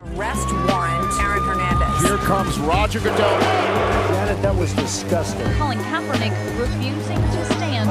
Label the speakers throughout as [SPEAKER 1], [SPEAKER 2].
[SPEAKER 1] Arrest warrant, Aaron Hernandez.
[SPEAKER 2] Here comes Roger Goodell.
[SPEAKER 3] Janet, that was disgusting.
[SPEAKER 4] Colin Kaepernick refusing to stand.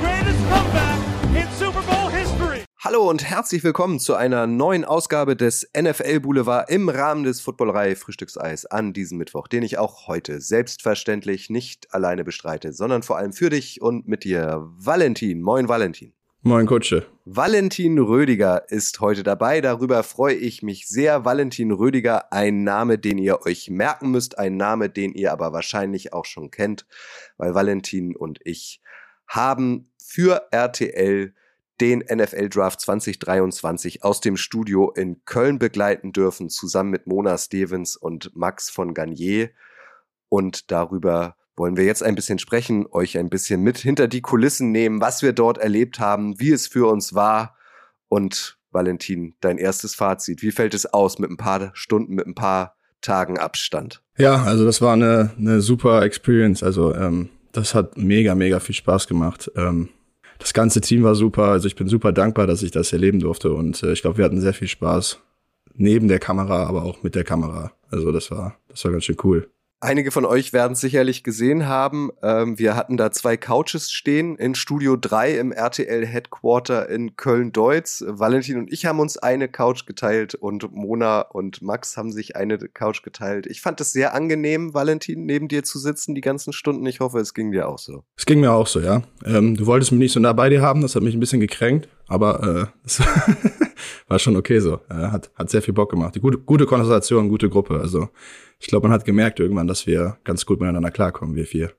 [SPEAKER 2] Greatest comeback in Super Bowl history.
[SPEAKER 5] Hallo und herzlich willkommen zu einer neuen Ausgabe des NFL Boulevard im Rahmen des Footballerei Frühstückseis an diesem Mittwoch, den ich auch heute selbstverständlich nicht alleine bestreite, sondern vor allem für dich und mit dir, Valentin. Moin, Valentin.
[SPEAKER 6] Moin Kutsche.
[SPEAKER 5] Valentin Rödiger ist heute dabei. Darüber freue ich mich sehr. Valentin Rödiger, ein Name, den ihr euch merken müsst, ein Name, den ihr aber wahrscheinlich auch schon kennt, weil Valentin und ich haben für RTL den NFL Draft 2023 aus dem Studio in Köln begleiten dürfen, zusammen mit Mona Stevens und Max von Garnier. Und darüber wollen wir jetzt ein bisschen sprechen, euch ein bisschen mit hinter die Kulissen nehmen, was wir dort erlebt haben, wie es für uns war. Und Valentin, dein erstes Fazit. Wie fällt es aus mit ein paar Stunden, mit ein paar Tagen Abstand?
[SPEAKER 6] Ja, also das war eine, eine super Experience. Also ähm, das hat mega, mega viel Spaß gemacht. Ähm, das ganze Team war super. Also ich bin super dankbar, dass ich das erleben durfte. Und äh, ich glaube, wir hatten sehr viel Spaß. Neben der Kamera, aber auch mit der Kamera. Also das war, das war ganz schön cool.
[SPEAKER 5] Einige von euch werden es sicherlich gesehen haben. Ähm, wir hatten da zwei Couches stehen in Studio 3 im RTL Headquarter in Köln-Deutz. Valentin und ich haben uns eine Couch geteilt und Mona und Max haben sich eine Couch geteilt. Ich fand es sehr angenehm, Valentin, neben dir zu sitzen die ganzen Stunden. Ich hoffe, es ging dir auch so.
[SPEAKER 6] Es ging mir auch so, ja. Ähm, du wolltest mich nicht so nah bei dir haben, das hat mich ein bisschen gekränkt, aber äh, war schon okay so. Hat, hat sehr viel Bock gemacht. Gute, gute Konversation, gute Gruppe. Also ich glaube, man hat gemerkt irgendwann, dass wir ganz gut miteinander klarkommen, wir vier.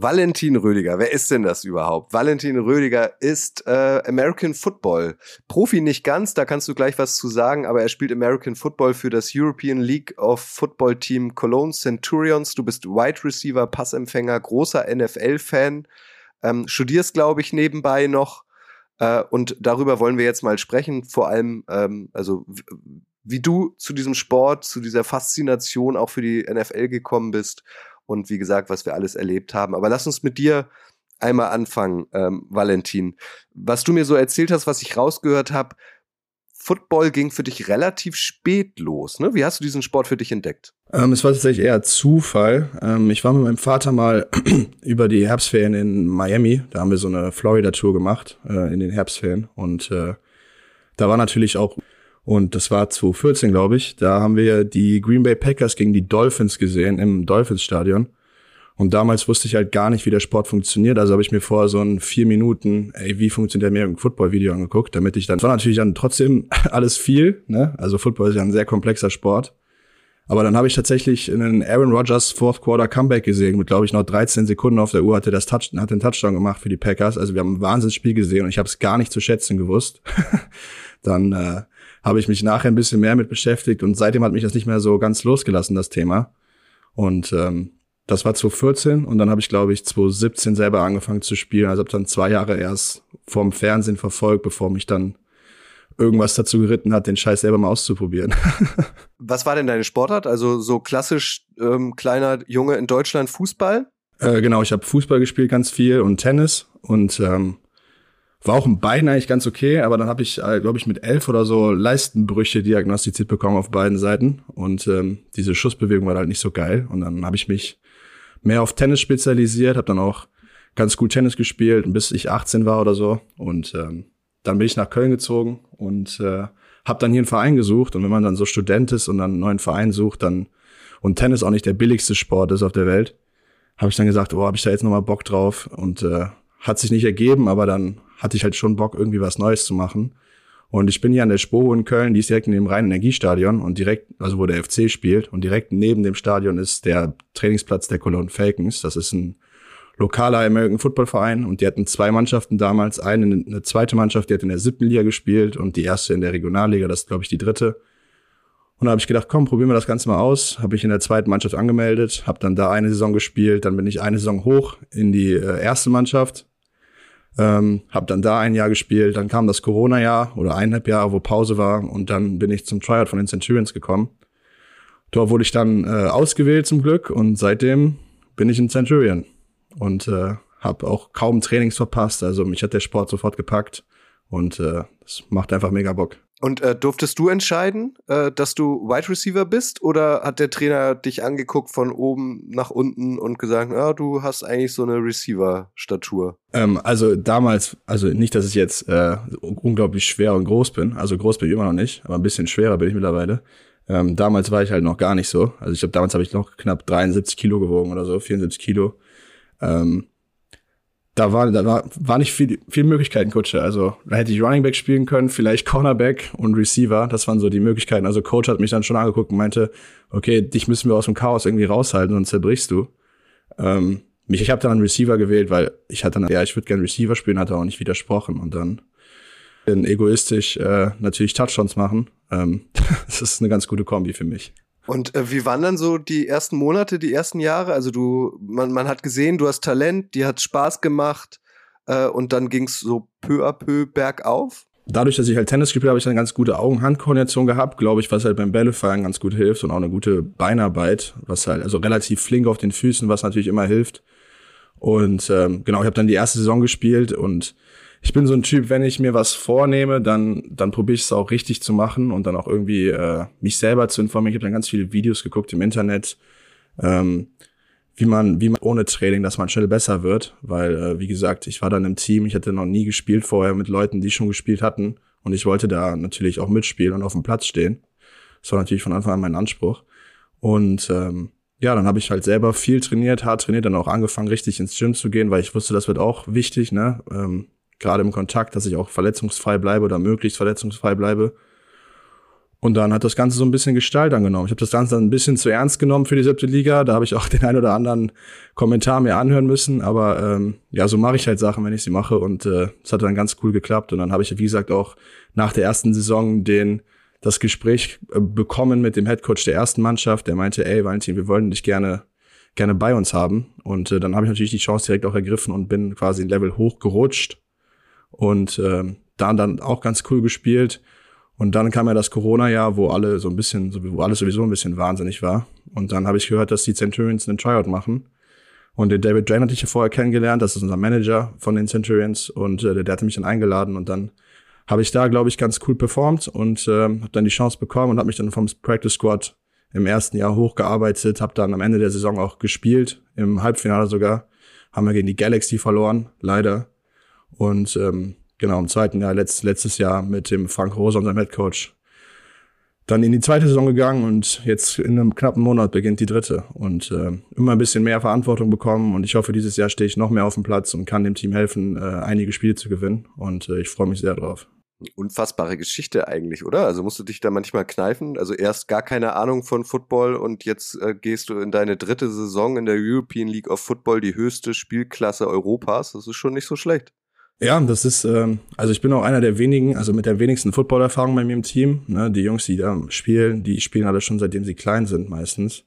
[SPEAKER 5] Valentin Rödiger, wer ist denn das überhaupt? Valentin Rödiger ist äh, American Football. Profi nicht ganz, da kannst du gleich was zu sagen, aber er spielt American Football für das European League of Football Team Cologne Centurions. Du bist Wide Receiver, Passempfänger, großer NFL-Fan, ähm, studierst, glaube ich, nebenbei noch. Äh, und darüber wollen wir jetzt mal sprechen. Vor allem, ähm, also wie du zu diesem Sport, zu dieser Faszination auch für die NFL gekommen bist und wie gesagt, was wir alles erlebt haben. Aber lass uns mit dir einmal anfangen, ähm, Valentin. Was du mir so erzählt hast, was ich rausgehört habe, Football ging für dich relativ spät los. Ne? Wie hast du diesen Sport für dich entdeckt?
[SPEAKER 6] Ähm, es war tatsächlich eher Zufall. Ähm, ich war mit meinem Vater mal über die Herbstferien in Miami. Da haben wir so eine Florida-Tour gemacht äh, in den Herbstferien. Und äh, da war natürlich auch und das war 2014, glaube ich. Da haben wir die Green Bay Packers gegen die Dolphins gesehen im Dolphins Stadion. Und damals wusste ich halt gar nicht, wie der Sport funktioniert. Also habe ich mir vorher so ein vier Minuten, ey, wie funktioniert der American Football Video angeguckt, damit ich dann, war natürlich dann trotzdem alles viel, ne? Also Football ist ja ein sehr komplexer Sport. Aber dann habe ich tatsächlich einen Aaron Rodgers Fourth Quarter Comeback gesehen. Mit, glaube ich, noch 13 Sekunden auf der Uhr hatte das Touch, hat den Touchdown gemacht für die Packers. Also wir haben ein Wahnsinnsspiel gesehen und ich habe es gar nicht zu schätzen gewusst. dann äh, habe ich mich nachher ein bisschen mehr mit beschäftigt und seitdem hat mich das nicht mehr so ganz losgelassen, das Thema. Und ähm, das war 2014 und dann habe ich, glaube ich, 2017 selber angefangen zu spielen. Also habe dann zwei Jahre erst vorm Fernsehen verfolgt, bevor mich dann irgendwas dazu geritten hat, den Scheiß selber mal auszuprobieren.
[SPEAKER 5] Was war denn deine Sportart? Also so klassisch ähm, kleiner Junge in Deutschland Fußball?
[SPEAKER 6] Äh, genau, ich habe Fußball gespielt ganz viel und Tennis und ähm, war auch in beiden eigentlich ganz okay, aber dann habe ich, äh, glaube ich, mit elf oder so Leistenbrüche diagnostiziert bekommen auf beiden Seiten. Und ähm, diese Schussbewegung war halt nicht so geil. Und dann habe ich mich mehr auf Tennis spezialisiert, habe dann auch ganz gut Tennis gespielt, bis ich 18 war oder so. Und ähm, dann bin ich nach Köln gezogen und äh, habe dann hier einen Verein gesucht. Und wenn man dann so Student ist und dann einen neuen Verein sucht, dann und Tennis auch nicht der billigste Sport ist auf der Welt, habe ich dann gesagt, oh, habe ich da jetzt nochmal Bock drauf und äh, hat sich nicht ergeben, aber dann hatte ich halt schon Bock, irgendwie was Neues zu machen. Und ich bin hier an der Spoho in Köln, die ist direkt in dem Rhein-Energiestadion und direkt, also wo der FC spielt und direkt neben dem Stadion ist der Trainingsplatz der Cologne Falcons. Das ist ein lokaler American Football Verein und die hatten zwei Mannschaften damals. Eine, eine zweite Mannschaft, die hat in der siebten Liga gespielt und die erste in der Regionalliga, das ist glaube ich die dritte. Und da habe ich gedacht, komm, probieren wir das Ganze mal aus. Habe ich in der zweiten Mannschaft angemeldet, habe dann da eine Saison gespielt, dann bin ich eine Saison hoch in die äh, erste Mannschaft ähm, habe dann da ein Jahr gespielt, dann kam das Corona-Jahr oder eineinhalb Jahre, wo Pause war und dann bin ich zum Tryout von den Centurions gekommen. Dort wurde ich dann äh, ausgewählt zum Glück und seitdem bin ich ein Centurion und äh, habe auch kaum Trainings verpasst. Also mich hat der Sport sofort gepackt und äh, das macht einfach mega Bock.
[SPEAKER 5] Und äh, durftest du entscheiden, äh, dass du Wide Receiver bist oder hat der Trainer dich angeguckt von oben nach unten und gesagt, ja, du hast eigentlich so eine Receiver-Statur?
[SPEAKER 6] Ähm, also damals, also nicht, dass ich jetzt äh, unglaublich schwer und groß bin. Also groß bin ich immer noch nicht, aber ein bisschen schwerer bin ich mittlerweile. Ähm, damals war ich halt noch gar nicht so. Also ich glaube, damals habe ich noch knapp 73 Kilo gewogen oder so, 74 Kilo. Ähm, da war, da war, war nicht viel, viel Möglichkeiten, Kutsche. Also da hätte ich Running Back spielen können, vielleicht Cornerback und Receiver. Das waren so die Möglichkeiten. Also Coach hat mich dann schon angeguckt und meinte, okay, dich müssen wir aus dem Chaos irgendwie raushalten, sonst zerbrichst du. Ähm, mich, ich habe dann einen Receiver gewählt, weil ich hatte dann, ja, ich würde gerne Receiver spielen, hat er auch nicht widersprochen. Und dann bin egoistisch äh, natürlich Touchdowns machen. Ähm, das ist eine ganz gute Kombi für mich.
[SPEAKER 5] Und äh, wie waren dann so die ersten Monate, die ersten Jahre? Also du, man, man hat gesehen, du hast Talent, dir hat Spaß gemacht äh, und dann ging es so peu à peu bergauf?
[SPEAKER 6] Dadurch, dass ich halt Tennis gespielt habe, habe ich eine ganz gute Augen-Hand-Koordination gehabt, glaube ich, was halt beim Bällefallen ganz gut hilft und auch eine gute Beinarbeit, was halt, also relativ flink auf den Füßen, was natürlich immer hilft. Und ähm, genau, ich habe dann die erste Saison gespielt und ich bin so ein Typ, wenn ich mir was vornehme, dann, dann probiere ich es auch richtig zu machen und dann auch irgendwie äh, mich selber zu informieren. Ich habe dann ganz viele Videos geguckt im Internet, ähm, wie man, wie man ohne Training, dass man schnell besser wird. Weil, äh, wie gesagt, ich war dann im Team, ich hatte noch nie gespielt vorher mit Leuten, die schon gespielt hatten. Und ich wollte da natürlich auch mitspielen und auf dem Platz stehen. Das war natürlich von Anfang an mein Anspruch. Und ähm, ja, dann habe ich halt selber viel trainiert, hart trainiert, dann auch angefangen, richtig ins Gym zu gehen, weil ich wusste, das wird auch wichtig, ne? Ähm, gerade im Kontakt, dass ich auch verletzungsfrei bleibe oder möglichst verletzungsfrei bleibe. Und dann hat das Ganze so ein bisschen Gestalt angenommen. Ich habe das Ganze dann ein bisschen zu ernst genommen für die siebte Liga. Da habe ich auch den ein oder anderen Kommentar mir anhören müssen. Aber ähm, ja, so mache ich halt Sachen, wenn ich sie mache. Und äh, es äh, hat dann ganz cool geklappt. Und dann habe ich, wie gesagt, auch nach der ersten Saison den das Gespräch äh, bekommen mit dem Headcoach der ersten Mannschaft. Der meinte, ey, Valentin, wir wollen dich gerne gerne bei uns haben. Und äh, dann habe ich natürlich die Chance direkt auch ergriffen und bin quasi ein Level hochgerutscht und ähm, da dann auch ganz cool gespielt. Und dann kam ja das Corona-Jahr, wo alle so ein bisschen, wo alles sowieso ein bisschen wahnsinnig war. Und dann habe ich gehört, dass die Centurions einen Tryout machen. Und den David Drain hatte ich ja vorher kennengelernt, das ist unser Manager von den Centurions und äh, der, der hatte mich dann eingeladen und dann habe ich da, glaube ich, ganz cool performt und äh, habe dann die Chance bekommen und habe mich dann vom Practice Squad im ersten Jahr hochgearbeitet, habe dann am Ende der Saison auch gespielt, im Halbfinale sogar, haben wir gegen die Galaxy verloren, leider. Und ähm, genau, im zweiten Jahr, letzt, letztes Jahr mit dem Frank Rosa, unserem Headcoach, dann in die zweite Saison gegangen und jetzt in einem knappen Monat beginnt die dritte und äh, immer ein bisschen mehr Verantwortung bekommen und ich hoffe, dieses Jahr stehe ich noch mehr auf dem Platz und kann dem Team helfen, äh, einige Spiele zu gewinnen und äh, ich freue mich sehr drauf.
[SPEAKER 5] Unfassbare Geschichte eigentlich, oder? Also musst du dich da manchmal kneifen? Also erst gar keine Ahnung von Football und jetzt äh, gehst du in deine dritte Saison in der European League of Football, die höchste Spielklasse Europas. Das ist schon nicht so schlecht.
[SPEAKER 6] Ja, das ist, ähm, also ich bin auch einer der wenigen, also mit der wenigsten Footballerfahrung bei mir im Team. Ne? Die Jungs, die da spielen, die spielen alle schon seitdem sie klein sind meistens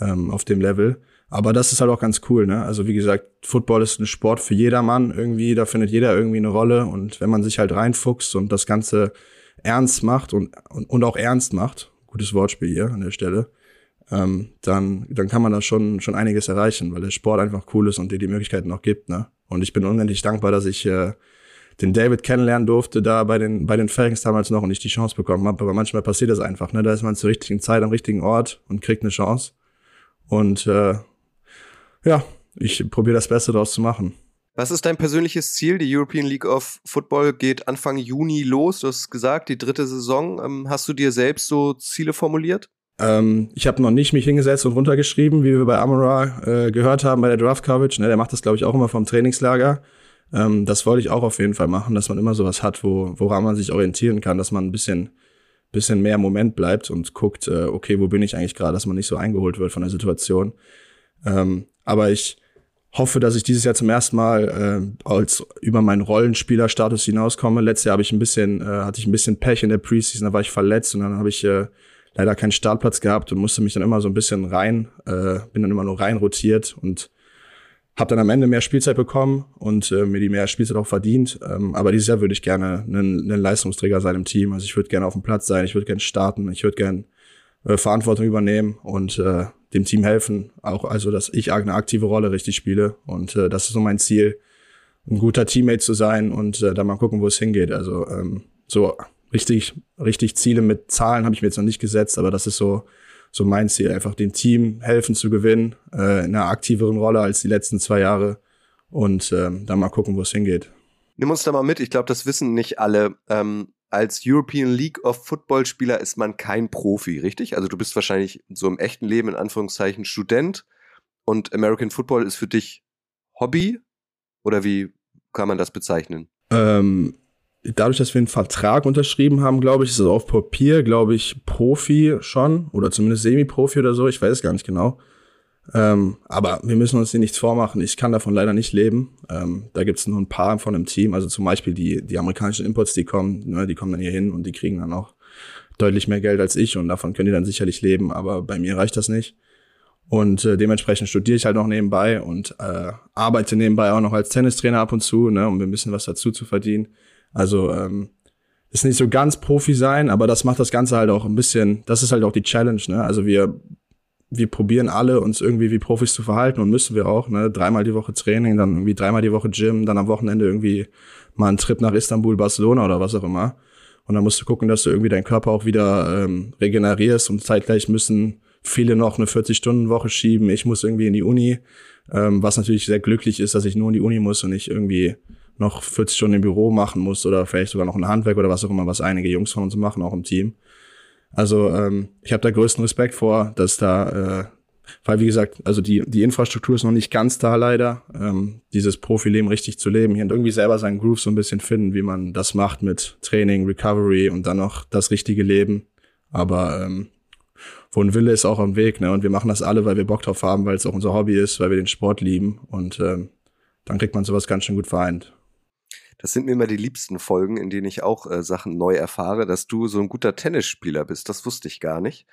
[SPEAKER 6] ähm, auf dem Level. Aber das ist halt auch ganz cool, ne? Also wie gesagt, Football ist ein Sport für jedermann irgendwie, da findet jeder irgendwie eine Rolle und wenn man sich halt reinfuchst und das Ganze ernst macht und, und, und auch ernst macht, gutes Wortspiel hier an der Stelle, ähm, dann, dann kann man da schon, schon einiges erreichen, weil der Sport einfach cool ist und dir die Möglichkeiten noch gibt, ne? Und ich bin unendlich dankbar, dass ich äh, den David kennenlernen durfte, da bei den, bei den Falcons damals noch und ich die Chance bekommen habe. Aber manchmal passiert das einfach, ne? Da ist man zur richtigen Zeit am richtigen Ort und kriegt eine Chance. Und äh, ja, ich probiere das Beste daraus zu machen.
[SPEAKER 5] Was ist dein persönliches Ziel? Die European League of Football geht Anfang Juni los. Du hast gesagt, die dritte Saison. Ähm, hast du dir selbst so Ziele formuliert?
[SPEAKER 6] Ähm, ich habe noch nicht mich hingesetzt und runtergeschrieben, wie wir bei Amara äh, gehört haben bei der Draft Coverage. Ne, der macht das, glaube ich, auch immer vom Trainingslager. Ähm, das wollte ich auch auf jeden Fall machen, dass man immer sowas hat, wo, woran man sich orientieren kann, dass man ein bisschen, bisschen mehr Moment bleibt und guckt, äh, okay, wo bin ich eigentlich gerade, dass man nicht so eingeholt wird von der Situation. Ähm, aber ich hoffe, dass ich dieses Jahr zum ersten Mal äh, als über meinen Rollenspielerstatus hinauskomme. Letztes Jahr habe ich ein bisschen, äh, hatte ich ein bisschen Pech in der Preseason, da war ich verletzt und dann habe ich äh, leider keinen Startplatz gehabt und musste mich dann immer so ein bisschen rein, äh, bin dann immer nur rein rotiert und habe dann am Ende mehr Spielzeit bekommen und äh, mir die mehr Spielzeit auch verdient. Ähm, aber dieses Jahr würde ich gerne ein Leistungsträger sein im Team. Also ich würde gerne auf dem Platz sein, ich würde gerne starten, ich würde gerne äh, Verantwortung übernehmen und äh, dem Team helfen. Auch also, dass ich eine aktive Rolle richtig spiele. Und äh, das ist so mein Ziel, ein guter Teammate zu sein und äh, dann mal gucken, wo es hingeht. Also ähm, so richtig, richtig Ziele mit Zahlen habe ich mir jetzt noch nicht gesetzt, aber das ist so, so mein Ziel, einfach dem Team helfen zu gewinnen, äh, in einer aktiveren Rolle als die letzten zwei Jahre und ähm, dann mal gucken, wo es hingeht.
[SPEAKER 5] Nimm uns da mal mit, ich glaube, das wissen nicht alle. Ähm, als European League of Football Spieler ist man kein Profi, richtig? Also du bist wahrscheinlich so im echten Leben in Anführungszeichen Student und American Football ist für dich Hobby oder wie kann man das bezeichnen?
[SPEAKER 6] Ähm, dadurch, dass wir einen Vertrag unterschrieben haben, glaube ich, ist es auf Papier, glaube ich, Profi schon oder zumindest Semi-Profi oder so, ich weiß es gar nicht genau. Ähm, aber wir müssen uns hier nichts vormachen. Ich kann davon leider nicht leben. Ähm, da gibt es nur ein paar von einem Team, also zum Beispiel die, die amerikanischen Imports, die kommen, ne, die kommen dann hier hin und die kriegen dann auch deutlich mehr Geld als ich und davon können die dann sicherlich leben, aber bei mir reicht das nicht. Und äh, dementsprechend studiere ich halt noch nebenbei und äh, arbeite nebenbei auch noch als Tennistrainer ab und zu, ne, um ein bisschen was dazu zu verdienen. Also ähm, ist nicht so ganz Profi sein, aber das macht das Ganze halt auch ein bisschen, das ist halt auch die Challenge, ne? Also wir, wir probieren alle, uns irgendwie wie Profis zu verhalten und müssen wir auch, ne? Dreimal die Woche Training, dann irgendwie dreimal die Woche Gym, dann am Wochenende irgendwie mal einen Trip nach Istanbul, Barcelona oder was auch immer. Und dann musst du gucken, dass du irgendwie deinen Körper auch wieder ähm, regenerierst und zeitgleich müssen viele noch eine 40-Stunden-Woche schieben. Ich muss irgendwie in die Uni, ähm, was natürlich sehr glücklich ist, dass ich nur in die Uni muss und nicht irgendwie noch 40 Stunden im Büro machen muss oder vielleicht sogar noch ein Handwerk oder was auch immer, was einige Jungs von uns machen, auch im Team. Also ähm, ich habe da größten Respekt vor, dass da, äh, weil wie gesagt, also die, die Infrastruktur ist noch nicht ganz da leider, ähm, dieses Profileben richtig zu leben hier und irgendwie selber seinen Groove so ein bisschen finden, wie man das macht mit Training, Recovery und dann noch das richtige Leben. Aber ähm, wo ein Wille ist auch am Weg, ne? Und wir machen das alle, weil wir Bock drauf haben, weil es auch unser Hobby ist, weil wir den Sport lieben und ähm, dann kriegt man sowas ganz schön gut vereint.
[SPEAKER 5] Das sind mir immer die liebsten Folgen, in denen ich auch äh, Sachen neu erfahre, dass du so ein guter Tennisspieler bist. Das wusste ich gar nicht.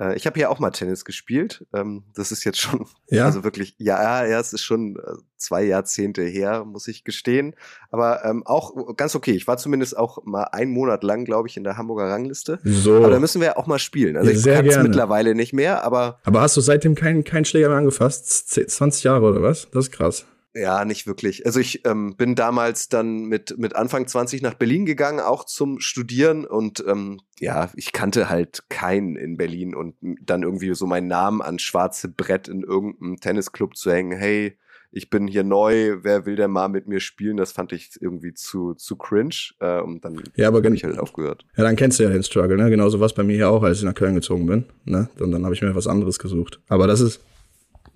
[SPEAKER 5] Äh, ich habe ja auch mal Tennis gespielt. Ähm, das ist jetzt schon,
[SPEAKER 6] ja?
[SPEAKER 5] also wirklich, ja, ja, es ist schon äh, zwei Jahrzehnte her, muss ich gestehen. Aber ähm, auch ganz okay. Ich war zumindest auch mal einen Monat lang, glaube ich, in der Hamburger Rangliste.
[SPEAKER 6] So.
[SPEAKER 5] Aber da müssen wir auch mal spielen. Also
[SPEAKER 6] Ja,
[SPEAKER 5] ich kann es mittlerweile nicht mehr, aber
[SPEAKER 6] Aber hast du seitdem keinen keinen Schläger mehr angefasst? Z- 20 Jahre oder was? Das ist krass.
[SPEAKER 5] Ja, nicht wirklich. Also ich ähm, bin damals dann mit, mit Anfang 20 nach Berlin gegangen, auch zum Studieren und ähm, ja, ich kannte halt keinen in Berlin und dann irgendwie so meinen Namen an schwarze Brett in irgendeinem Tennisclub zu hängen, hey, ich bin hier neu, wer will denn mal mit mir spielen? Das fand ich irgendwie zu, zu cringe äh, und dann
[SPEAKER 6] Ja, aber
[SPEAKER 5] habe ich halt aufgehört.
[SPEAKER 6] Ja, dann kennst du ja den Struggle, ne? Genauso was bei mir hier auch, als ich nach Köln gezogen bin. Ne? Und dann habe ich mir was anderes gesucht. Aber das ist,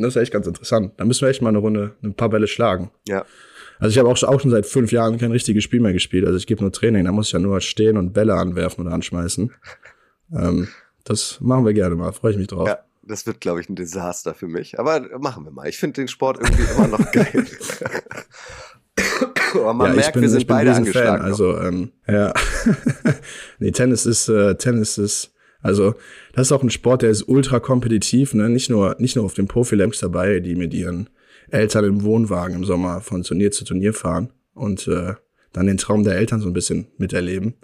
[SPEAKER 6] das ist echt ganz interessant. Da müssen wir echt mal eine Runde, ein paar Bälle schlagen.
[SPEAKER 5] Ja.
[SPEAKER 6] Also ich habe auch, schon- auch schon seit fünf Jahren kein richtiges Spiel mehr gespielt. Also ich gebe nur Training, da muss ich ja nur stehen und Bälle anwerfen oder anschmeißen. ähm, das machen wir gerne mal, freue ich mich drauf.
[SPEAKER 5] Ja, das wird, glaube ich, ein Desaster für mich. Aber machen wir mal. Ich finde den Sport irgendwie immer noch geil. Aber man
[SPEAKER 6] ja,
[SPEAKER 5] merkt, wir sind beide angeschlagen. noch.
[SPEAKER 6] Also ähm, ja, nee, Tennis ist äh, Tennis ist also das ist auch ein Sport, der ist ultra kompetitiv, ne? Nicht nur nicht nur auf den Profi-Lamps dabei, die mit ihren Eltern im Wohnwagen im Sommer von Turnier zu Turnier fahren und äh, dann den Traum der Eltern so ein bisschen miterleben.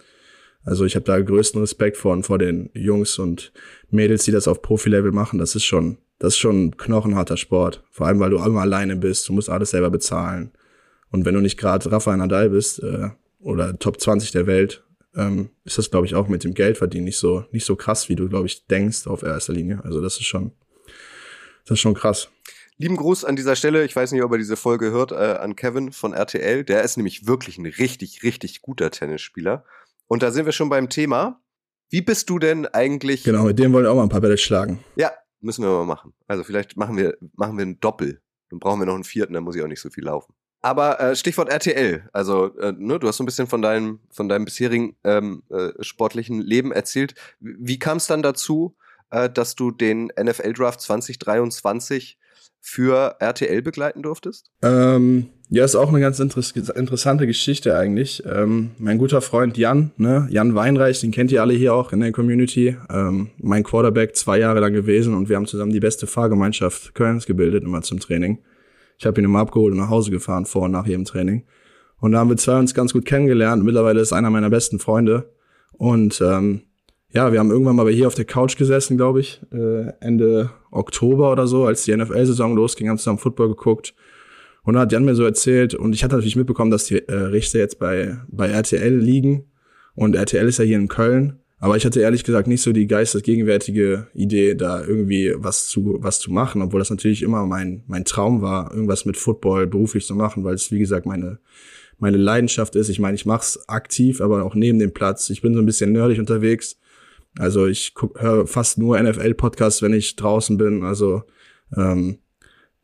[SPEAKER 6] Also ich habe da größten Respekt vor vor den Jungs und Mädels, die das auf Profi-Level machen. Das ist schon das ist schon ein knochenharter Sport. Vor allem, weil du immer alleine bist. Du musst alles selber bezahlen. Und wenn du nicht gerade Rafael Nadal bist äh, oder Top 20 der Welt, ähm, ist das, glaube ich, auch mit dem Geldverdienen nicht so, nicht so krass, wie du, glaube ich, denkst auf erster Linie. Also das ist schon, das ist schon krass.
[SPEAKER 5] Lieben Gruß an dieser Stelle. Ich weiß nicht, ob er diese Folge hört, äh, an Kevin von RTL. Der ist nämlich wirklich ein richtig, richtig guter Tennisspieler. Und da sind wir schon beim Thema. Wie bist du denn eigentlich?
[SPEAKER 6] Genau, mit dem wollen wir auch mal ein paar Bälle schlagen.
[SPEAKER 5] Ja, müssen wir mal machen. Also vielleicht machen wir, machen wir einen Doppel. Dann brauchen wir noch einen vierten, dann muss ich auch nicht so viel laufen. Aber äh, Stichwort RTL. Also, äh, ne, du hast so ein bisschen von deinem, von deinem bisherigen ähm, äh, sportlichen Leben erzählt. Wie, kam es dann dazu, äh, dass du den NFL-Draft 2023 für RTL begleiten durftest?
[SPEAKER 6] Ähm, ja, ist auch eine ganz interess interessante Geschichte eigentlich. Ähm, mein guter Freund Jan, ne, Jan Weinreich, den kennt ihr alle hier auch in der Community. Ähm, mein Quarterback zwei Jahre lang gewesen und wir haben zusammen die beste Fahrgemeinschaft Kölns gebildet, immer zum Training. Ich habe ihn immer abgeholt und nach Hause gefahren, vor und nach jedem Training. Und da haben wir zwei uns ganz gut kennengelernt. Mittlerweile ist einer meiner besten Freunde. Und ähm, ja, wir haben irgendwann mal hier auf der Couch gesessen, glaube ich, äh, Ende Oktober oder so, als die NFL-Saison losging, haben zusammen Football geguckt. Und da hat Jan mir so erzählt, und ich hatte natürlich mitbekommen, dass die äh, Rechte jetzt bei, bei RTL liegen. Und RTL ist ja hier in Köln. Aber ich hatte ehrlich gesagt nicht so die geistesgegenwärtige Idee, da irgendwie was zu, was zu machen, obwohl das natürlich immer mein, mein Traum war, irgendwas mit Football beruflich zu machen, weil es, wie gesagt, meine, meine Leidenschaft ist. Ich meine, ich mache es aktiv, aber auch neben dem Platz. Ich bin so ein bisschen nerdig unterwegs. Also ich höre fast nur NFL-Podcasts, wenn ich draußen bin. Also ähm,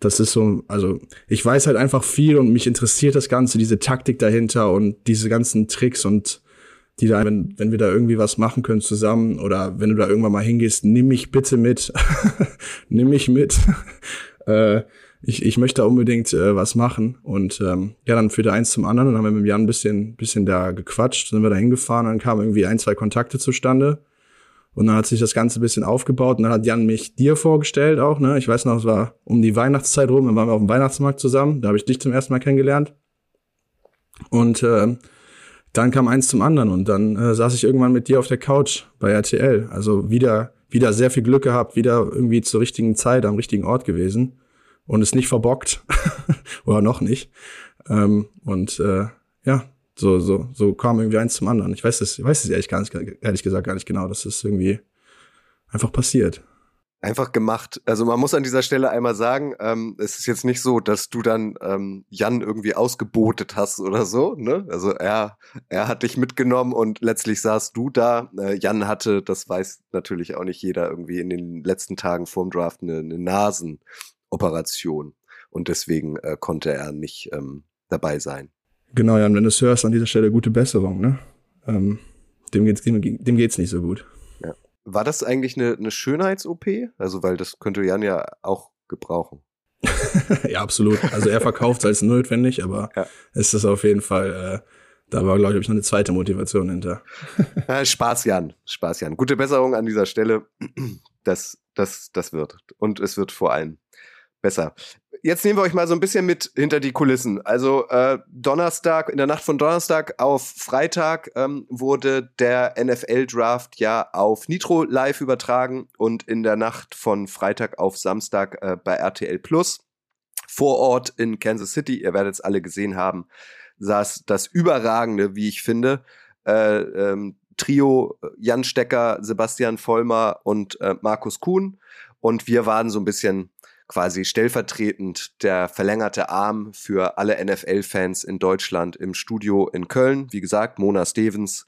[SPEAKER 6] das ist so, also ich weiß halt einfach viel und mich interessiert das Ganze, diese Taktik dahinter und diese ganzen Tricks und die da, wenn, wenn wir da irgendwie was machen können zusammen oder wenn du da irgendwann mal hingehst, nimm mich bitte mit. nimm mich mit. äh, ich, ich möchte da unbedingt äh, was machen. Und ähm, ja, dann führte eins zum anderen und dann haben wir mit Jan ein bisschen, bisschen da gequatscht, sind wir da hingefahren, dann kamen irgendwie ein, zwei Kontakte zustande. Und dann hat sich das Ganze ein bisschen aufgebaut und dann hat Jan mich dir vorgestellt auch, ne? Ich weiß noch, es war um die Weihnachtszeit rum, dann waren wir auf dem Weihnachtsmarkt zusammen, da habe ich dich zum ersten Mal kennengelernt. Und äh, dann kam eins zum anderen und dann äh, saß ich irgendwann mit dir auf der Couch bei RTL. Also wieder, wieder sehr viel Glück gehabt, wieder irgendwie zur richtigen Zeit am richtigen Ort gewesen und es nicht verbockt oder noch nicht. Ähm, und äh, ja, so, so, so kam irgendwie eins zum anderen. Ich weiß es, ich weiß es ehrlich, ehrlich gesagt gar nicht genau. Das ist irgendwie einfach passiert.
[SPEAKER 5] Einfach gemacht. Also man muss an dieser Stelle einmal sagen, ähm, es ist jetzt nicht so, dass du dann ähm, Jan irgendwie ausgebotet hast oder so. Ne? Also er, er hat dich mitgenommen und letztlich saßt du da. Äh, Jan hatte, das weiß natürlich auch nicht jeder, irgendwie in den letzten Tagen vorm Draft eine, eine Nasenoperation und deswegen äh, konnte er nicht ähm, dabei sein.
[SPEAKER 6] Genau, Jan, wenn du es hörst, an dieser Stelle gute Besserung, ne? Ähm, dem geht's, dem, dem geht's nicht so gut.
[SPEAKER 5] War das eigentlich eine, eine Schönheits-OP? Also, weil das könnte Jan ja auch gebrauchen.
[SPEAKER 6] ja, absolut. Also er verkauft es als notwendig, aber ja. ist das auf jeden Fall, äh, da war, glaube ich, noch eine zweite Motivation hinter.
[SPEAKER 5] Spaß, Jan. Spaß, Jan. Gute Besserung an dieser Stelle. Das, das, das wird. Und es wird vor allem besser jetzt nehmen wir euch mal so ein bisschen mit hinter die Kulissen. Also äh, Donnerstag, in der Nacht von Donnerstag auf Freitag ähm, wurde der NFL-Draft ja auf Nitro live übertragen und in der Nacht von Freitag auf Samstag äh, bei RTL Plus vor Ort in Kansas City. Ihr werdet es alle gesehen haben, saß das überragende, wie ich finde, äh, ähm, Trio äh, Jan Stecker, Sebastian Vollmer und äh, Markus Kuhn. Und wir waren so ein bisschen quasi stellvertretend der verlängerte Arm für alle NFL-Fans in Deutschland im Studio in Köln. Wie gesagt, Mona Stevens,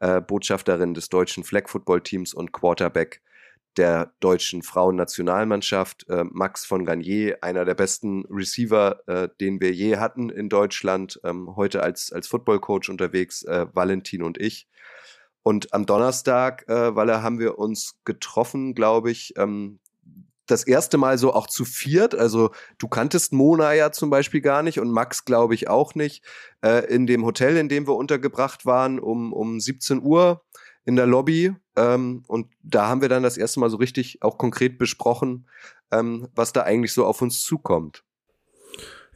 [SPEAKER 5] äh, Botschafterin des deutschen Flag Football Teams und Quarterback der deutschen Frauennationalmannschaft, äh, Max von Garnier, einer der besten Receiver, äh, den wir je hatten in Deutschland, ähm, heute als, als Football-Coach unterwegs, äh, Valentin und ich. Und am Donnerstag, äh, weil haben wir uns getroffen, glaube ich, ähm, das erste Mal so auch zu viert. Also du kanntest Mona ja zum Beispiel gar nicht und Max glaube ich auch nicht. Äh, in dem Hotel, in dem wir untergebracht waren, um, um 17 Uhr in der Lobby. Ähm, und da haben wir dann das erste Mal so richtig auch konkret besprochen, ähm, was da eigentlich so auf uns zukommt.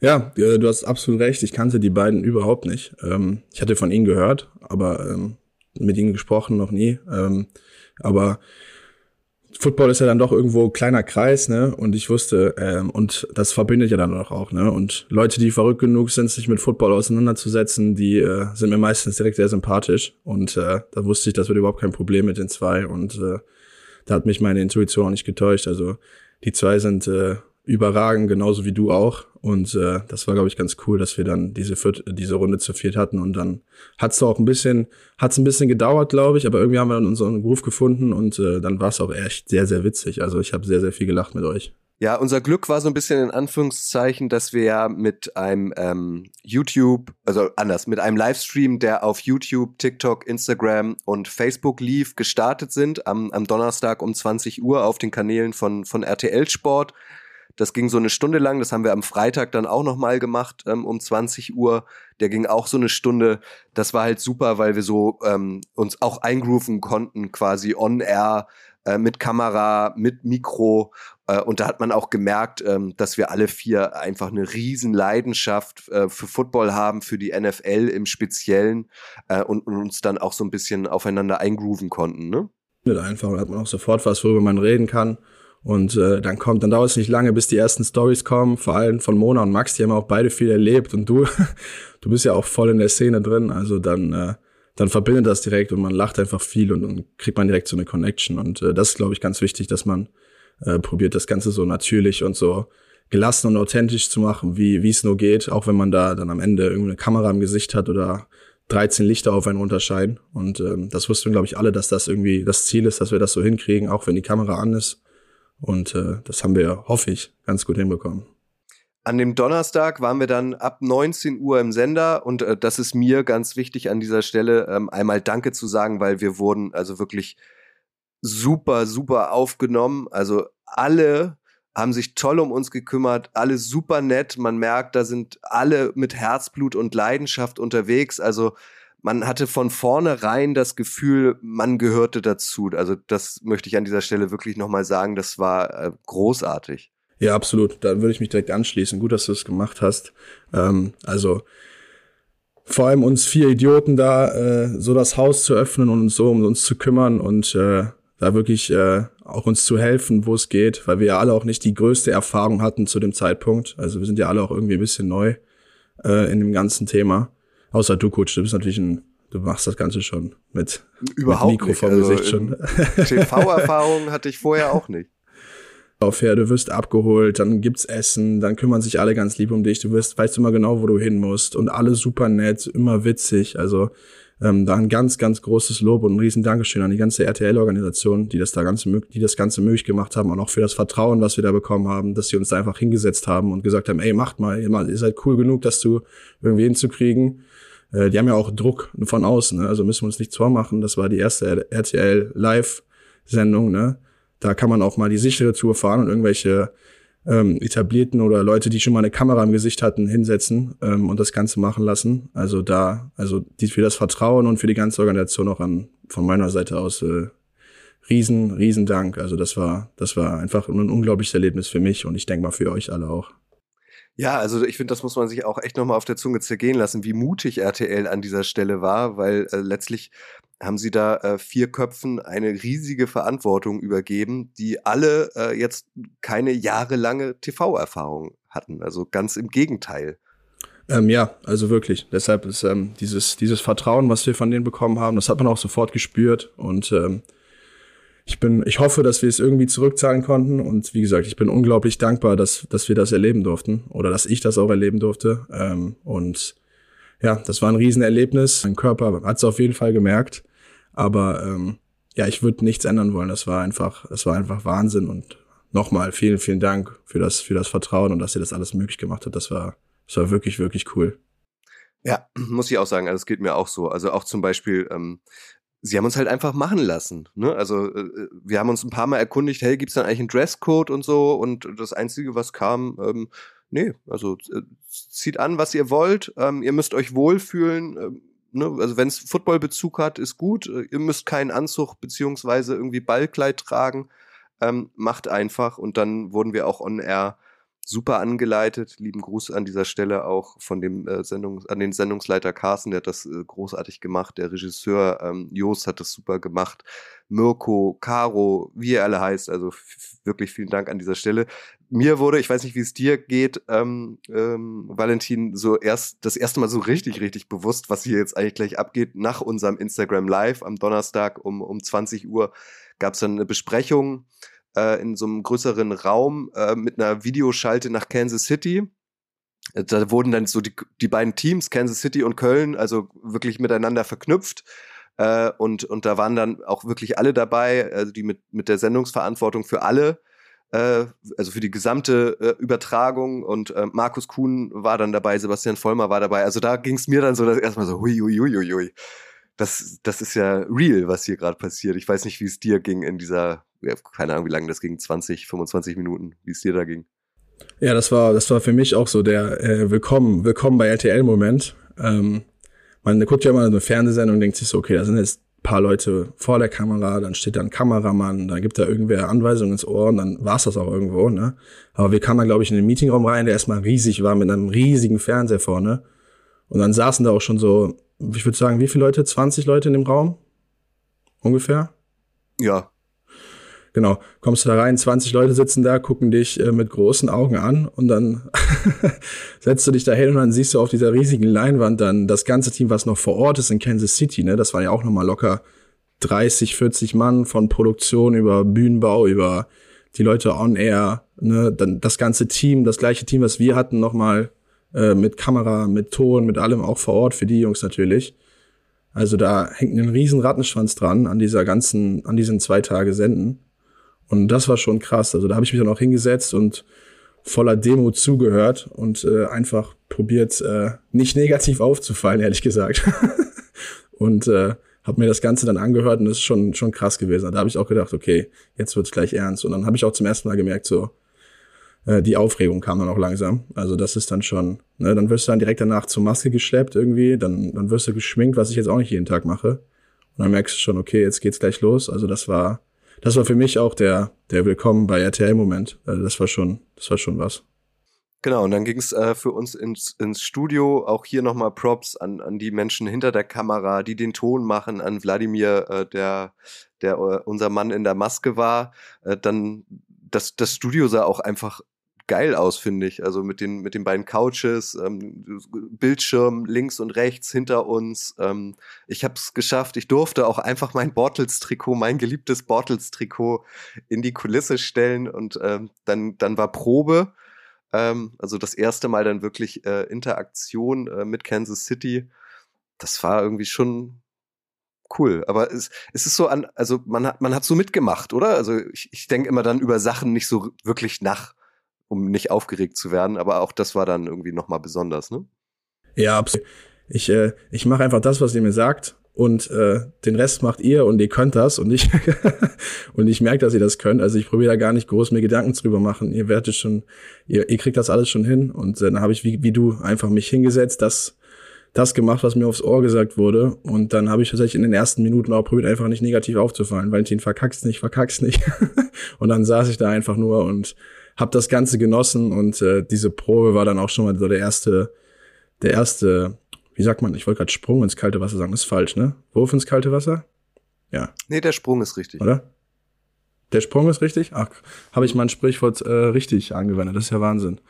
[SPEAKER 6] Ja, du hast absolut recht. Ich kannte die beiden überhaupt nicht. Ähm, ich hatte von ihnen gehört, aber ähm, mit ihnen gesprochen noch nie. Ähm, aber Football ist ja dann doch irgendwo kleiner Kreis, ne? Und ich wusste, ähm, und das verbindet ja dann auch, ne? Und Leute, die verrückt genug sind, sich mit Football auseinanderzusetzen, die äh, sind mir meistens direkt sehr sympathisch. Und äh, da wusste ich, das wird überhaupt kein Problem mit den zwei. Und äh, da hat mich meine Intuition auch nicht getäuscht. Also die zwei sind äh, überragend, genauso wie du auch. Und äh, das war, glaube ich, ganz cool, dass wir dann diese, Viert diese Runde zu viert hatten. Und dann hat es auch ein bisschen, hat ein bisschen gedauert, glaube ich, aber irgendwie haben wir unseren Groove gefunden und äh, dann war es auch echt sehr, sehr witzig. Also ich habe sehr, sehr viel gelacht mit euch.
[SPEAKER 5] Ja, unser Glück war so ein bisschen in Anführungszeichen, dass wir ja mit einem ähm, YouTube, also anders, mit einem Livestream, der auf YouTube, TikTok, Instagram und Facebook lief, gestartet sind am, am Donnerstag um 20 Uhr auf den Kanälen von, von RTL Sport. Das ging so eine Stunde lang. Das haben wir am Freitag dann auch nochmal gemacht ähm, um 20 Uhr. Der ging auch so eine Stunde. Das war halt super, weil wir so ähm, uns auch eingrooven konnten, quasi on air äh, mit Kamera, mit Mikro. Äh, und da hat man auch gemerkt, ähm, dass wir alle vier einfach eine riesen Leidenschaft äh, für Football haben, für die NFL im Speziellen äh, und, und uns dann auch so ein bisschen aufeinander eingrooven konnten. Ne?
[SPEAKER 6] Einfach, da hat man auch sofort was, worüber man reden kann. Und äh, dann kommt, dann dauert es nicht lange, bis die ersten Stories kommen, vor allem von Mona und Max, die haben auch beide viel erlebt und du, du bist ja auch voll in der Szene drin. Also dann, äh, dann verbindet das direkt und man lacht einfach viel und dann kriegt man direkt so eine Connection. Und äh, das ist, glaube ich, ganz wichtig, dass man äh, probiert, das Ganze so natürlich und so gelassen und authentisch zu machen, wie wie es nur geht, auch wenn man da dann am Ende irgendeine Kamera im Gesicht hat oder 13 Lichter auf einen runterscheinen. Und ähm, das wussten, glaube ich, alle, dass das irgendwie das Ziel ist, dass wir das so hinkriegen, auch wenn die Kamera an ist. Und äh, das haben wir, hoffe ich, ganz gut hinbekommen.
[SPEAKER 5] An dem Donnerstag waren wir dann ab 19 Uhr im Sender und äh, das ist mir ganz wichtig an dieser Stelle, ähm, einmal Danke zu sagen, weil wir wurden also wirklich super, super aufgenommen. Also alle haben sich toll um uns gekümmert, alle super nett. Man merkt, da sind alle mit Herzblut und Leidenschaft unterwegs. Also man hatte von vornherein das Gefühl, man gehörte dazu. Also das möchte ich an dieser Stelle wirklich nochmal sagen. Das war äh, großartig.
[SPEAKER 6] Ja, absolut. Da würde ich mich direkt anschließen. Gut, dass du es gemacht hast. Ähm, also vor allem uns vier Idioten da äh, so das Haus zu öffnen und so um uns zu kümmern und äh, da wirklich äh, auch uns zu helfen, wo es geht, weil wir ja alle auch nicht die größte Erfahrung hatten zu dem Zeitpunkt. Also wir sind ja alle auch irgendwie ein bisschen neu äh, in dem ganzen Thema. Außer du, Coach, du bist natürlich ein, du machst das Ganze schon mit,
[SPEAKER 5] Überhaupt
[SPEAKER 6] mit Mikro
[SPEAKER 5] nicht.
[SPEAKER 6] vom
[SPEAKER 5] Also,
[SPEAKER 6] Gesicht schon.
[SPEAKER 5] TV-Erfahrung hatte ich vorher auch nicht.
[SPEAKER 6] auf her, du wirst abgeholt, dann gibt's Essen, dann kümmern sich alle ganz lieb um dich, du wirst, weißt immer genau, wo du hin musst und alle super nett, immer witzig, also ähm, da ein ganz, ganz großes Lob und ein riesen Dankeschön an die ganze RTL-Organisation, die das da ganze, die das Ganze möglich gemacht haben und auch für das Vertrauen, was wir da bekommen haben, dass sie uns da einfach hingesetzt haben und gesagt haben, ey, macht mal, ihr, mal, ihr seid cool genug, das zu irgendwie hinzukriegen. Äh, die haben ja auch Druck von außen, ne? also müssen wir uns nichts vormachen, das war die erste RTL Live-Sendung, ne? Da kann man auch mal die sichere Tour fahren und irgendwelche ähm, etablierten oder Leute, die schon mal eine Kamera im Gesicht hatten, hinsetzen ähm, und das Ganze machen lassen. Also da, also die, für das Vertrauen und für die ganze Organisation auch an von meiner Seite aus äh, riesen, riesen Dank. Also das war, das war einfach ein unglaubliches Erlebnis für mich und ich denke mal für euch alle auch.
[SPEAKER 5] Ja, also ich finde, das muss man sich auch echt nochmal auf der Zunge zergehen lassen, wie mutig RTL an dieser Stelle war, weil äh, letztlich haben sie da äh, vier Köpfen eine riesige Verantwortung übergeben, die alle äh, jetzt keine jahrelange TV-Erfahrung hatten. Also ganz im Gegenteil.
[SPEAKER 6] Ähm, ja, also wirklich. Deshalb ist ähm, dieses, dieses Vertrauen, was wir von denen bekommen haben, das hat man auch sofort gespürt. Und ähm, ich bin, ich hoffe, dass wir es irgendwie zurückzahlen konnten. Und wie gesagt, ich bin unglaublich dankbar, dass, dass wir das erleben durften oder dass ich das auch erleben durfte. Ähm, und ja, das war ein Riesenerlebnis. Mein Körper hat es auf jeden Fall gemerkt. Aber ähm, ja, ich würde nichts ändern wollen. Das war einfach, das war einfach Wahnsinn. Und nochmal vielen, vielen Dank für das, für das Vertrauen und dass ihr das alles möglich gemacht habt. Das war, das war wirklich, wirklich cool.
[SPEAKER 5] Ja, muss ich auch sagen. Also es geht mir auch so. Also auch zum Beispiel, ähm, sie haben uns halt einfach machen lassen. Ne? Also äh, wir haben uns ein paar Mal erkundigt, hey, gibt's dann eigentlich einen Dresscode und so? Und das Einzige, was kam, ähm, nee, also äh, zieht an, was ihr wollt. Ähm, ihr müsst euch wohlfühlen. Ähm, ne? Also wenn es Footballbezug hat, ist gut. Äh, Ihr müsst keinen Anzug beziehungsweise irgendwie Ballkleid tragen. Ähm, macht einfach. Und dann wurden wir auch on air super angeleitet. Lieben Gruß an dieser Stelle auch von dem äh, Sendung, an den Sendungsleiter Carsten, der hat das äh, großartig gemacht. Der Regisseur ähm, Jos hat das super gemacht. Mirko, Caro, wie ihr alle heißt, also wirklich vielen Dank an dieser Stelle. Mir wurde, ich weiß nicht, wie es dir geht, ähm, ähm, Valentin, so erst das erste Mal so richtig, richtig bewusst, was hier jetzt eigentlich gleich abgeht. Nach unserem Instagram Live am Donnerstag um, um 20 Uhr gab es dann eine Besprechung äh, in so einem größeren Raum äh, mit einer Videoschalte nach Kansas City. Äh, Da wurden dann so die, die beiden Teams, Kansas City und Köln, also wirklich miteinander verknüpft. Äh, und, und da waren dann auch wirklich alle dabei, also die mit, mit der Sendungsverantwortung für alle, äh, also für die gesamte äh, Übertragung. Und äh, Markus Kuhn war dann dabei, Sebastian Vollmer war dabei. Also da ging es mir dann so das erstmal so, hui, hui, hui, hui. Das, das ist ja real, was hier gerade passiert. Ich weiß nicht, wie es dir ging in dieser, keine Ahnung, wie lange das ging, 20, 25 Minuten, wie es dir da ging.
[SPEAKER 6] Ja, das war, das war für mich auch so der äh, Willkommen, Willkommen bei RTL-Moment. Ähm, man guckt ja mal eine Fernsehsendung und denkt sich so, okay, da sind jetzt ein paar Leute vor der Kamera, dann steht da ein Kameramann, dann gibt da irgendwer Anweisungen ins Ohr und dann war's das auch irgendwo, ne? Aber wir kamen da, glaube ich, in den Meetingraum rein, der erstmal riesig war, mit einem riesigen Fernseher vorne. Und dann saßen da auch schon so, ich würde sagen, wie viele Leute? 20 Leute in dem Raum? Ungefähr?
[SPEAKER 5] Ja,
[SPEAKER 6] genau, kommst du da rein, 20 Leute sitzen da, gucken dich äh, mit großen Augen an und dann setzt du dich da hin und dann siehst du auf dieser riesigen Leinwand dann das ganze Team, was noch vor Ort ist in Kansas City, ne? Das war ja auch nochmal locker 30, 40 Mann von Produktion über Bühnenbau, über die Leute on air, ne? Dann das ganze Team, das gleiche Team, was wir hatten, nochmal äh, mit Kamera, mit Ton, mit allem auch vor Ort für die Jungs natürlich. Also da hängt ein riesen Rattenschwanz dran an dieser ganzen, an diesen zwei Tage Senden. Und das war schon krass. Also da habe ich mich dann auch hingesetzt und voller Demo zugehört und äh, einfach probiert, äh, nicht negativ aufzufallen, ehrlich gesagt. und äh, habe mir das Ganze dann angehört und das ist schon, schon krass gewesen. Da habe ich auch gedacht, okay, jetzt wird's gleich ernst. Und dann habe ich auch zum ersten Mal gemerkt, so, äh, die Aufregung kam dann auch langsam. Also das ist dann schon, ne, dann wirst du dann direkt danach zur Maske geschleppt irgendwie, dann, dann wirst du geschminkt, was ich jetzt auch nicht jeden Tag mache. Und dann merkst du schon, okay, jetzt geht's gleich los. Also das war, das war für mich auch der, der Willkommen bei RTL-Moment. Also das war schon, das war schon was.
[SPEAKER 5] Genau, und dann ging es äh, für uns ins, ins Studio. Auch hier nochmal Props an, an die Menschen hinter der Kamera, die den Ton machen, an Wladimir, äh, der, der äh, unser Mann in der Maske war. Äh, dann das, das Studio sah auch einfach geil aus, finde ich. Also mit den, mit den beiden Couches, ähm, Bildschirm links und rechts hinter uns. Ähm, ich habe es geschafft. Ich durfte auch einfach mein Bortles-Trikot, mein geliebtes Bortles-Trikot in die Kulisse stellen und ähm, dann, dann war Probe. Ähm, also das erste Mal dann wirklich äh, Interaktion äh, mit Kansas City. Das war irgendwie schon cool. Aber es, es ist so an, also man hat, man hat so mitgemacht, oder? Also ich, ich denke immer dann über Sachen nicht so wirklich nach um nicht aufgeregt zu werden. Aber auch das war dann irgendwie nochmal besonders, ne?
[SPEAKER 6] Ja, absolut. Ich, äh, ich mache einfach das, was ihr mir sagt. Und äh, den Rest macht ihr und ihr könnt das und ich und ich merke, dass ihr das könnt. Also ich probiere da gar nicht groß mir Gedanken drüber machen. Ihr werdet schon, ihr, ihr kriegt das alles schon hin. Und äh, dann habe ich wie, wie du einfach mich hingesetzt, das das gemacht, was mir aufs Ohr gesagt wurde. Und dann habe ich tatsächlich in den ersten Minuten auch probiert, einfach nicht negativ aufzufallen. Valentin, verkackst nicht, verkackst nicht. und dann saß ich da einfach nur und habe das Ganze genossen und äh, diese Probe war dann auch schon mal so der erste, der erste, wie sagt man, ich wollte gerade Sprung ins kalte Wasser sagen, ist falsch, ne? Wurf ins kalte Wasser? Ja.
[SPEAKER 5] Nee, der Sprung ist richtig.
[SPEAKER 6] Oder? Der Sprung ist richtig? Ach, habe ich mein Sprichwort äh, richtig angewendet, das ist ja Wahnsinn.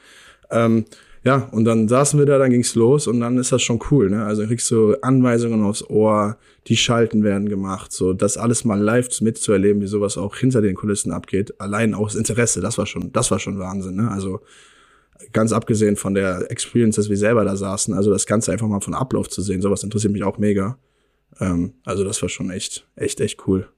[SPEAKER 6] Ähm, ja, und dann saßen wir da, dann ging's los und dann ist das schon cool, ne? Also kriegst du Anweisungen aufs Ohr, die Schalten werden gemacht, so das alles mal live mitzuerleben, wie sowas auch hinter den Kulissen abgeht, allein aus Interesse, das war schon, das war schon Wahnsinn, ne? Also ganz abgesehen von der Experience, dass wir selber da saßen, also das Ganze einfach mal von Ablauf zu sehen, sowas interessiert mich auch mega. Ähm, also das war schon echt, echt, echt cool.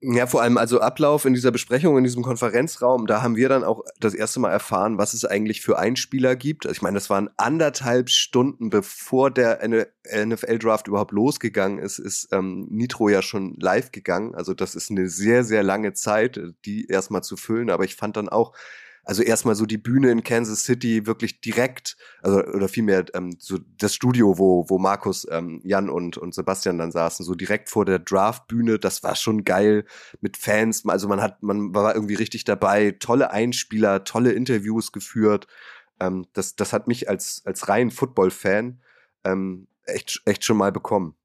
[SPEAKER 5] Ja, vor allem also Ablauf in dieser Besprechung, in diesem Konferenzraum, da haben wir dann auch das erste Mal erfahren, was es eigentlich für Einspieler gibt. Also ich meine, das waren anderthalb Stunden, bevor der NFL-Draft überhaupt losgegangen ist, ist ähm, Nitro ja schon live gegangen. Also das ist eine sehr, sehr lange Zeit, die erstmal zu füllen. Aber ich fand dann auch, also erstmal so die Bühne in Kansas City wirklich direkt, also oder vielmehr ähm, so das Studio, wo wo Markus, ähm, Jan und und Sebastian dann saßen, so direkt vor der Draft-Bühne, das war schon geil mit Fans. Also man hat, man war irgendwie richtig dabei, tolle Einspieler, tolle Interviews geführt. Ähm, das das hat mich als als rein Football-Fan ähm, echt echt schon mal bekommen.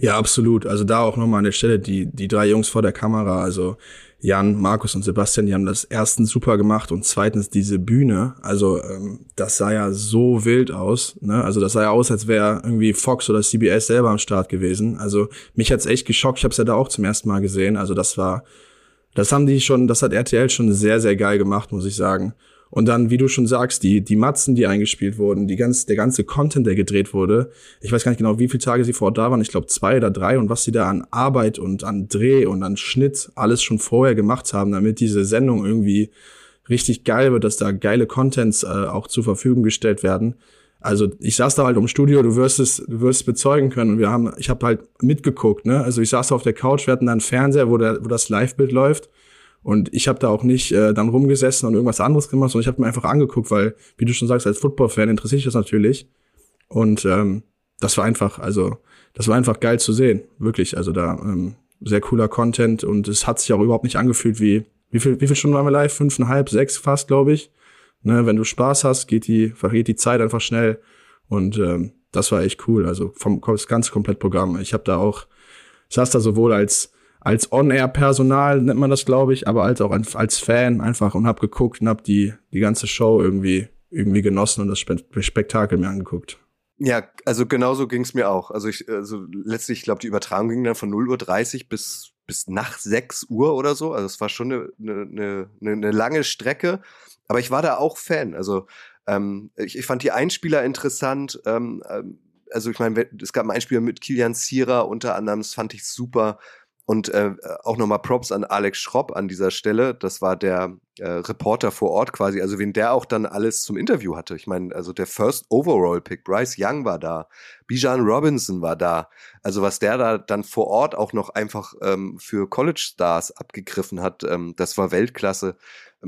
[SPEAKER 6] Ja, absolut. Also da auch nochmal an der Stelle die, die drei Jungs vor der Kamera, also Jan, Markus und Sebastian, die haben das erstens super gemacht und zweitens diese Bühne, also ähm, das sah ja so wild aus, ne? Also das sah ja aus, als wäre irgendwie Fox oder CBS selber am Start gewesen. Also mich hat's echt geschockt. Ich habe es ja da auch zum ersten Mal gesehen. Also das war, das haben die schon, das hat RTL schon sehr sehr geil gemacht, muss ich sagen. Und dann, wie du schon sagst, die, die Matzen, die eingespielt wurden, die ganz, der ganze Content, der gedreht wurde. Ich weiß gar nicht genau, wie viele Tage sie vor Ort da waren. Ich glaube zwei oder drei. Und was sie da an Arbeit und an Dreh und an Schnitt alles schon vorher gemacht haben, damit diese Sendung irgendwie richtig geil wird, dass da geile Contents äh, auch zur Verfügung gestellt werden. Also ich saß da halt im Studio, du wirst es, du wirst es bezeugen können. Und wir haben, ich habe halt mitgeguckt, ne? Also ich saß da auf der Couch, wir hatten da einen Fernseher, wo, der, wo das Live-Bild läuft. Und ich habe da auch nicht äh, dann rumgesessen und irgendwas anderes gemacht, sondern ich habe mir einfach angeguckt, weil, wie du schon sagst, als Football-Fan interessiert sich das natürlich. Und ähm, das war einfach, also das war einfach geil zu sehen, wirklich. Also da ähm, sehr cooler Content und es hat sich auch überhaupt nicht angefühlt wie wie viel wie viel Stunden waren wir live? Fünfeinhalb, sechs fast, glaube ich. Ne, wenn du Spaß hast, geht die vergeht die Zeit einfach schnell und ähm, das war echt cool. Also vom das ganze Komplettprogramm. Ich habe da auch saß da sowohl als als On-Air-Personal nennt man das, glaube ich, aber als auch als Fan einfach und hab geguckt und hab die, die ganze Show irgendwie, irgendwie genossen und das Spe Spektakel mir angeguckt.
[SPEAKER 5] Ja, also genauso ging's mir auch. Also ich, also letztlich, ich glaube, die Übertragung ging dann von 0.30 Uhr bis, bis nach 6 Uhr oder so. Also es war schon eine, eine, eine, eine lange Strecke. Aber ich war da auch Fan. Also ähm, ich, ich fand die Einspieler interessant. Ähm, ähm also ich meine, es gab einen Einspieler mit Kilian Zierer unter anderem, das fand ich super. Und äh, auch nochmal Props an Alex Schropp an dieser Stelle. Das war der äh, Reporter vor Ort quasi, also wen der auch dann alles zum Interview hatte. Ich meine, also der First Overall Pick, Bryce Young war da, Bijan Robinson war da. Also was der da dann vor Ort auch noch einfach ähm, für College Stars abgegriffen hat, ähm, das war Weltklasse.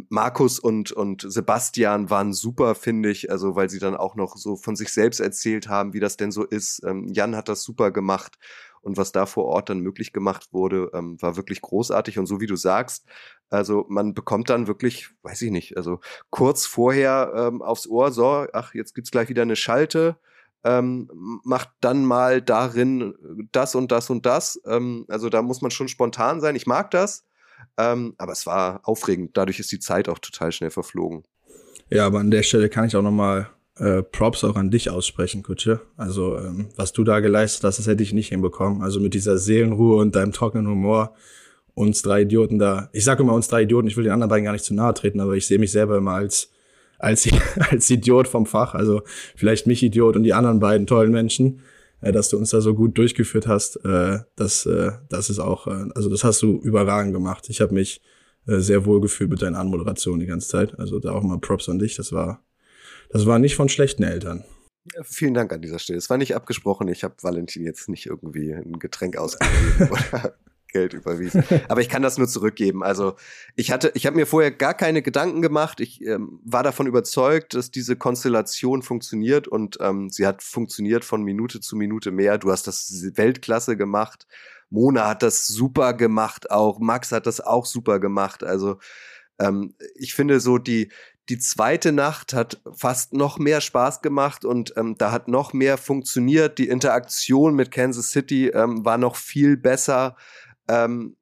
[SPEAKER 5] Markus und, und Sebastian waren super, finde ich, also weil sie dann auch noch so von sich selbst erzählt haben, wie das denn so ist. Ähm, Jan hat das super gemacht und was da vor Ort dann möglich gemacht wurde, ähm, war wirklich großartig. Und so wie du sagst, also man bekommt dann wirklich, weiß ich nicht, also kurz vorher ähm, aufs Ohr, so, ach, jetzt gibt's gleich wieder eine Schalte. Ähm, macht dann mal darin das und das und das. Ähm, also da muss man schon spontan sein. Ich mag das. Ähm, aber es war aufregend. Dadurch ist die Zeit auch total schnell verflogen.
[SPEAKER 6] Ja, aber an der Stelle kann ich auch noch mal äh, Props auch an dich aussprechen, Kutsche. Also ähm, was du da geleistet hast, das hätte ich nicht hinbekommen. Also mit dieser Seelenruhe und deinem trockenen Humor uns drei Idioten da. Ich sage immer uns drei Idioten. Ich will den anderen beiden gar nicht zu nahe treten, aber ich sehe mich selber immer als als als Idiot vom Fach. Also vielleicht mich Idiot und die anderen beiden tollen Menschen äh, dass du uns da so gut durchgeführt hast. Äh, das, äh, das ist auch, äh, also das hast du überragend gemacht. Ich habe mich äh, sehr wohl gefühlt mit deiner Anmoderation die ganze Zeit. Also da auch mal Props an dich. Das war, das war nicht von schlechten Eltern.
[SPEAKER 5] Vielen Dank an dieser Stelle. Es war nicht abgesprochen. Ich habe Valentin jetzt nicht irgendwie ein Getränk ausgegeben oder Geld überwiesen. Aber ich kann das nur zurückgeben. Also ich hatte, ich habe mir vorher gar keine Gedanken gemacht. Ich ähm, war davon überzeugt, dass diese Konstellation funktioniert und ähm, sie hat funktioniert von Minute zu Minute mehr. Du hast das Weltklasse gemacht. Mona hat das super gemacht auch. Max hat das auch super gemacht. Also ähm, ich finde so die die zweite Nacht hat fast noch mehr Spaß gemacht und ähm, da hat noch mehr funktioniert. Die Interaktion mit Kansas City ähm, war noch viel besser. Ähm,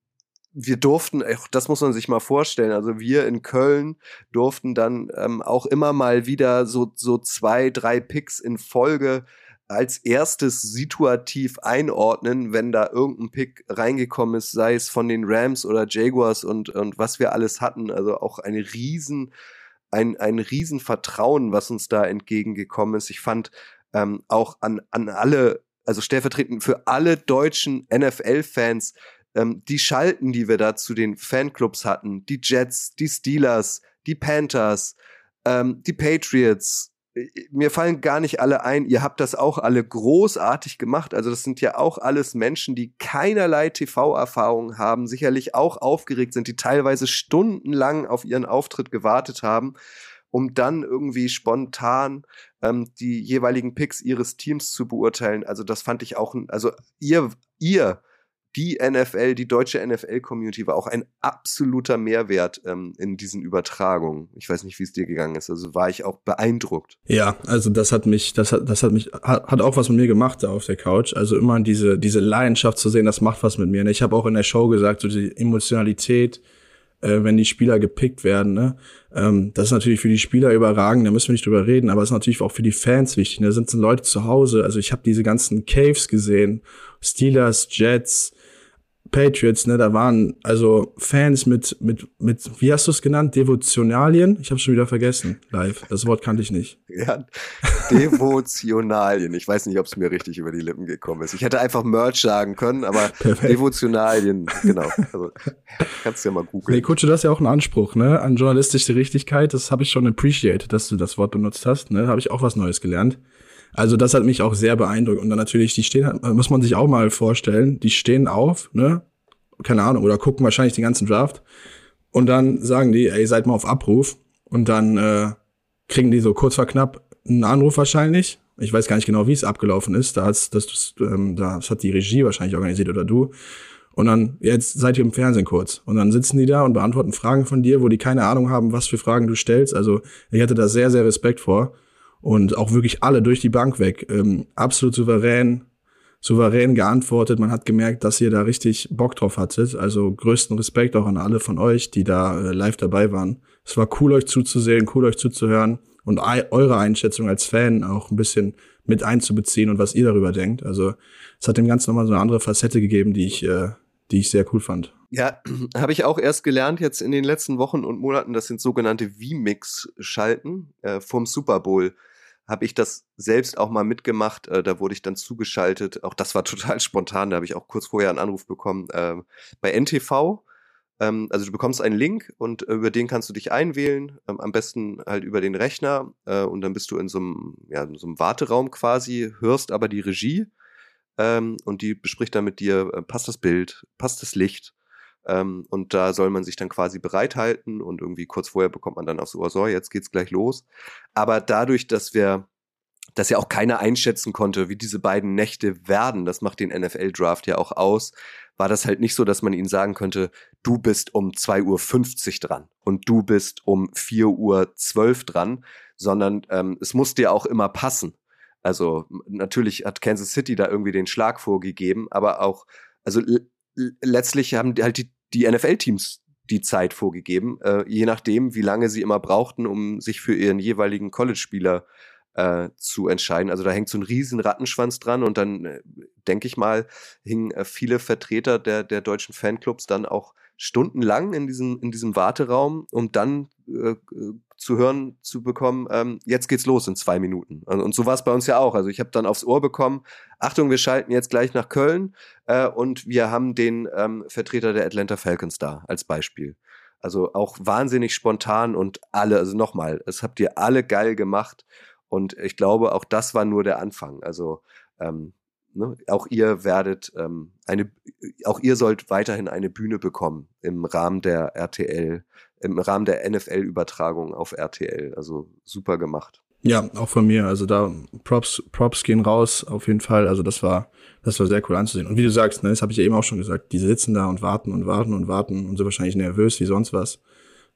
[SPEAKER 5] wir durften, das muss man sich mal vorstellen, also wir in Köln durften dann ähm, auch immer mal wieder so, so zwei, drei Picks in Folge als erstes situativ einordnen, wenn da irgendein Pick reingekommen ist, sei es von den Rams oder Jaguars und, und was wir alles hatten. Also auch eine riesen, ein, ein riesen Vertrauen, was uns da entgegengekommen ist. Ich fand ähm, auch an, an alle, also stellvertretend für alle deutschen NFL-Fans, ähm, die Schalten, die wir da zu den Fanclubs hatten, die Jets, die Steelers, die Panthers, ähm, die Patriots, mir fallen gar nicht alle ein. Ihr habt das auch alle großartig gemacht. Also das sind ja auch alles Menschen, die keinerlei TV-Erfahrung haben, sicherlich auch aufgeregt sind, die teilweise stundenlang auf ihren Auftritt gewartet haben, um dann irgendwie spontan ähm, die jeweiligen Picks ihres Teams zu beurteilen. Also das fand ich auch, also ihr, ihr die NFL, die deutsche NFL-Community war auch ein absoluter Mehrwert ähm, in diesen Übertragungen. Ich weiß nicht, wie es dir gegangen ist. Also war ich auch beeindruckt.
[SPEAKER 6] Ja, also das hat mich, das hat, das hat mich, hat, auch was mit mir gemacht da auf der Couch. Also immer diese, diese Leidenschaft zu sehen, das macht was mit mir. Ich habe auch in der Show gesagt, so die Emotionalität, äh, wenn die Spieler gepickt werden, ne? Ähm, das ist natürlich für die Spieler überragend, da müssen wir nicht drüber reden, aber es ist natürlich auch für die Fans wichtig. Da ne? sind Leute zu Hause, also ich habe diese ganzen Caves gesehen, Steelers, Jets, Patriots, ne, da waren also Fans mit, mit, mit, wie hast du es genannt? Devotionalien? Ich habe schon wieder vergessen, live. Das Wort kannte ich nicht.
[SPEAKER 5] Ja, Devotionalien. Ich weiß nicht, ob es mir richtig über die Lippen gekommen ist. Ich hätte einfach Merch sagen können, aber Perfekt. Devotionalien, genau. Also, kannst du ja mal googeln.
[SPEAKER 6] Nee, Kutsche, das ist ja auch ein Anspruch, ne, an journalistische Richtigkeit. Das habe ich schon appreciated, dass du das Wort benutzt hast, ne, da habe ich auch was Neues gelernt. Also das hat mich auch sehr beeindruckt. Und dann natürlich, die stehen, halt, muss man sich auch mal vorstellen, die stehen auf, ne? Keine Ahnung, oder gucken wahrscheinlich den ganzen Draft. Und dann sagen die, ey, seid mal auf Abruf. Und dann äh, kriegen die so kurz vor knapp einen Anruf wahrscheinlich. Ich weiß gar nicht genau, wie es abgelaufen ist. Da, hat's, das, ähm, das hat die Regie wahrscheinlich organisiert oder du. Und dann, jetzt seid ihr im Fernsehen kurz. Und dann sitzen die da und beantworten Fragen von dir, wo die keine Ahnung haben, was für Fragen du stellst. Also ich hatte da sehr, sehr Respekt vor und auch wirklich alle durch die Bank weg. Ähm, absolut souverän, souverän geantwortet. Man hat gemerkt, dass ihr da richtig Bock drauf hattet. Also größten Respekt auch an alle von euch, die da äh, live dabei waren. Es war cool, euch zuzusehen, cool, euch zuzuhören und eure Einschätzung als Fan auch ein bisschen mit einzubeziehen und was ihr darüber denkt. Also es hat dem Ganzen nochmal so eine andere Facette gegeben, die ich, äh, die ich sehr cool fand.
[SPEAKER 5] Ja, habe ich auch erst gelernt jetzt in den letzten Wochen und Monaten. Das sind sogenannte V-Mix-Schalten äh, vom Super Bowl. Habe ich das selbst auch mal mitgemacht. Äh, da wurde ich dann zugeschaltet. Auch das war total spontan. Da habe ich auch kurz vorher einen Anruf bekommen äh, bei NTV. Ähm, also du bekommst einen Link und äh, über den kannst du dich einwählen. Ähm, am besten halt über den Rechner äh, und dann bist du in so einem ja, in so einem Warteraum quasi, hörst aber die Regie ähm, und die bespricht dann mit dir, äh, passt das Bild, passt das Licht. Ähm, und da soll man sich dann quasi bereithalten und irgendwie kurz vorher bekommt man dann aufs Ohr, so, jetzt geht's gleich los. Aber dadurch, dass wir, dass ja auch keiner einschätzen konnte, wie diese beiden Nächte werden, das macht den NFL-Draft ja auch aus, war das halt nicht so, dass man ihnen sagen könnte, du bist um 2.50 Uhr dran und du bist um 4.12 Uhr dran, sondern ähm, es musste ja auch immer passen. Also natürlich hat Kansas City da irgendwie den Schlag vorgegeben, aber auch, also letztlich haben halt die, die NFL-Teams die Zeit vorgegeben, äh, je nachdem, wie lange sie immer brauchten, um sich für ihren jeweiligen College-Spieler äh, zu entscheiden. Also da hängt so ein riesen Rattenschwanz dran und dann, äh, denke ich mal, hingen äh, viele Vertreter der, der deutschen Fanclubs dann auch stundenlang in diesem, in diesem Warteraum, um dann äh, zu hören zu bekommen, ähm, jetzt geht's los in zwei Minuten. Und, und so war es bei uns ja auch. Also ich habe dann aufs Ohr bekommen, Achtung, wir schalten jetzt gleich nach Köln äh, und wir haben den ähm, Vertreter der Atlanta Falcons da als Beispiel. Also auch wahnsinnig spontan und alle, also nochmal, es habt ihr alle geil gemacht. Und ich glaube, auch das war nur der Anfang. Also ähm, ne, auch ihr werdet ähm, eine, auch ihr sollt weiterhin eine Bühne bekommen im Rahmen der RTL, im Rahmen der NFL-Übertragung auf RTL. Also super gemacht.
[SPEAKER 6] Ja, auch von mir. Also da Props, Props gehen raus, auf jeden Fall. Also das war, das war sehr cool anzusehen. Und wie du sagst, ne, das habe ich ja eben auch schon gesagt, die sitzen da und warten und warten und warten und sind wahrscheinlich nervös wie sonst was.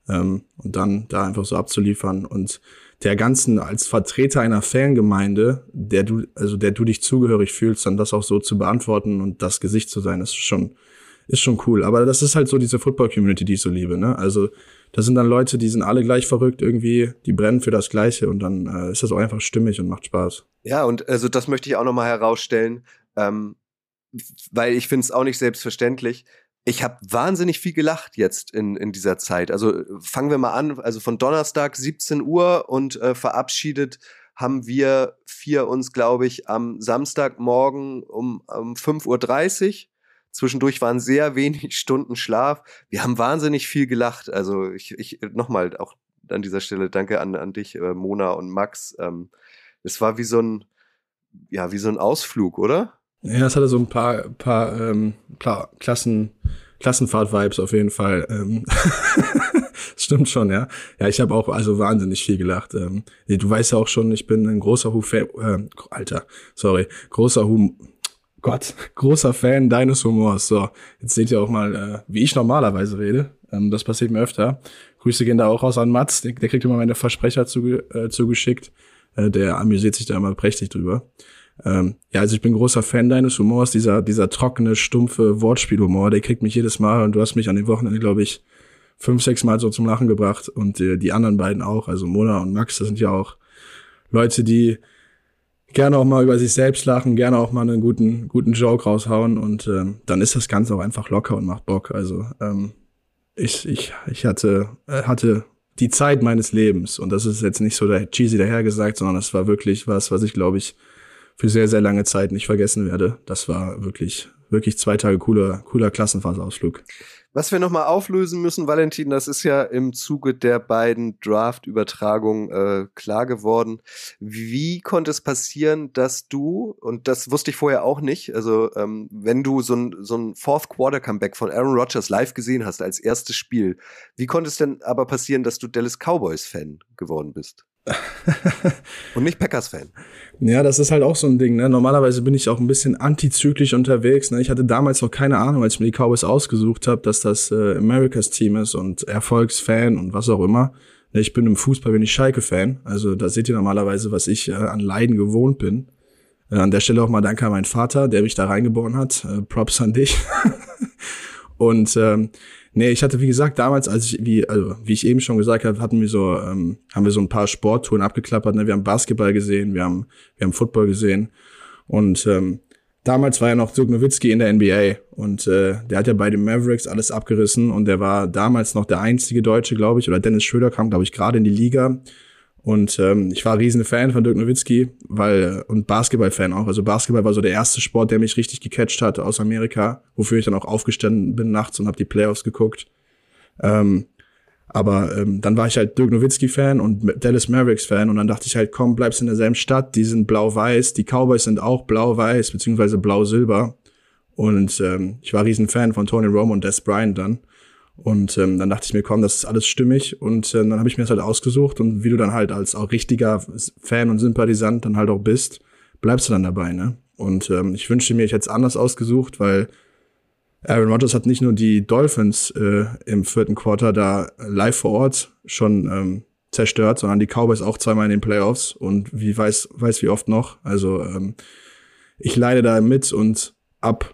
[SPEAKER 6] Ähm, und dann da einfach so abzuliefern und der ganzen als Vertreter einer Fangemeinde, der du, also der du dich zugehörig fühlst, dann das auch so zu beantworten und das Gesicht zu sein, ist schon, ist schon cool. Aber das ist halt so diese Football-Community, die ich so liebe, ne? Also, da sind dann Leute, die sind alle gleich verrückt irgendwie, die brennen für das Gleiche und dann äh, ist das auch einfach stimmig und macht Spaß.
[SPEAKER 5] Ja, und also das möchte ich auch nochmal herausstellen, ähm, weil ich finde es auch nicht selbstverständlich ich habe wahnsinnig viel gelacht jetzt in, in dieser Zeit. Also fangen wir mal an, also von Donnerstag 17 Uhr und äh, verabschiedet haben wir vier uns, glaube ich, am Samstagmorgen um, um 5.30 Uhr. Zwischendurch waren sehr wenig Stunden Schlaf. Wir haben wahnsinnig viel gelacht. Also ich, ich nochmal auch an dieser Stelle danke an, an dich, äh, Mona und Max. Ähm, es war wie so ein, ja, wie so ein Ausflug, oder?
[SPEAKER 6] Ja, es hatte so ein paar, paar, ähm, paar Klassen, Klassenfahrt-Vibes auf jeden Fall. Ähm Stimmt schon, ja. Ja, ich habe auch also wahnsinnig viel gelacht. Ähm, du weißt ja auch schon, ich bin ein großer Hu Fan, äh, Alter, sorry, großer Hu Gott, großer Fan deines Humors. So, jetzt seht ihr auch mal, äh, wie ich normalerweise rede. Ähm, das passiert mir öfter. Grüße gehen da auch raus an Mats, der, der kriegt immer meine Versprecher zuge, äh, zugeschickt. Äh, der amüsiert sich da immer prächtig drüber. Ähm, ja, also ich bin großer Fan deines Humors, dieser, dieser trockene, stumpfe Wortspielhumor, der kriegt mich jedes Mal und du hast mich an den Wochenende, glaube ich, fünf, sechs Mal so zum Lachen gebracht und äh, die anderen beiden auch, also Mona und Max, das sind ja auch Leute, die gerne auch mal über sich selbst lachen, gerne auch mal einen guten, guten Joke raushauen und ähm, dann ist das Ganze auch einfach locker und macht Bock. Also ähm, ich, ich, ich hatte, äh, hatte die Zeit meines Lebens und das ist jetzt nicht so der cheesy dahergesagt, sondern das war wirklich was, was ich glaube ich für sehr, sehr lange Zeit nicht vergessen werde. Das war wirklich, wirklich zwei Tage cooler, cooler Klassenphaseausflug.
[SPEAKER 5] Was wir nochmal auflösen müssen, Valentin, das ist ja im Zuge der beiden Draft-Übertragungen äh, klar geworden. Wie konnte es passieren, dass du, und das wusste ich vorher auch nicht, also ähm, wenn du so ein, so ein Fourth-Quarter-Comeback von Aaron Rodgers live gesehen hast als erstes Spiel, wie konnte es denn aber passieren, dass du Dallas Cowboys-Fan geworden bist? Und nicht Packers-Fan.
[SPEAKER 6] Ja, das ist halt auch so ein Ding. Ne? Normalerweise bin ich auch ein bisschen antizyklisch unterwegs. Ne? Ich hatte damals noch keine Ahnung, als ich mir die Cowboys ausgesucht habe, dass das äh, Americas Team ist und Erfolgsfan und was auch immer. Ne, ich bin im Fußball, ich Schalke-Fan. Also da seht ihr normalerweise, was ich äh, an Leiden gewohnt bin. Äh, an der Stelle auch mal danke an meinen Vater, der mich da reingeboren hat. Äh, Props an dich. und ähm, nee, ich hatte wie gesagt damals, als ich wie also wie ich eben schon gesagt habe, hatten wir so ähm, haben wir so ein paar Sporttouren abgeklappert. Ne? Wir haben Basketball gesehen, wir haben wir haben Football gesehen und ähm, damals war ja noch Dirk Nowitzki in der NBA und äh, der hat ja bei den Mavericks alles abgerissen und der war damals noch der einzige Deutsche, glaube ich, oder Dennis Schröder kam, glaube ich, gerade in die Liga. Und ähm, ich war riesen Fan von Dirk Nowitzki, weil und Basketball-Fan auch. Also Basketball war so der erste Sport, der mich richtig gecatcht hat aus Amerika, wofür ich dann auch aufgestanden bin nachts und habe die Playoffs geguckt. Ähm, aber ähm, dann war ich halt Dirk Nowitzki-Fan und Dallas Mavericks-Fan und dann dachte ich halt, komm, bleibst in derselben Stadt, die sind blau-weiß, die Cowboys sind auch blau-weiß, beziehungsweise blau-silber. Und ähm, ich war riesen Fan von Tony Romo und Des Bryant dann. Und ähm, dann dachte ich mir, komm, das ist alles stimmig. Und äh, dann habe ich mir das halt ausgesucht. Und wie du dann halt als auch richtiger Fan und Sympathisant dann halt auch bist, bleibst du dann dabei, ne? Und ähm, ich wünschte mir, ich hätte es anders ausgesucht, weil Aaron Rodgers hat nicht nur die Dolphins äh, im vierten Quarter da live vor Ort schon ähm, zerstört, sondern die Cowboys auch zweimal in den Playoffs und wie weiß, weiß wie oft noch. Also ähm, ich leide da mit und ab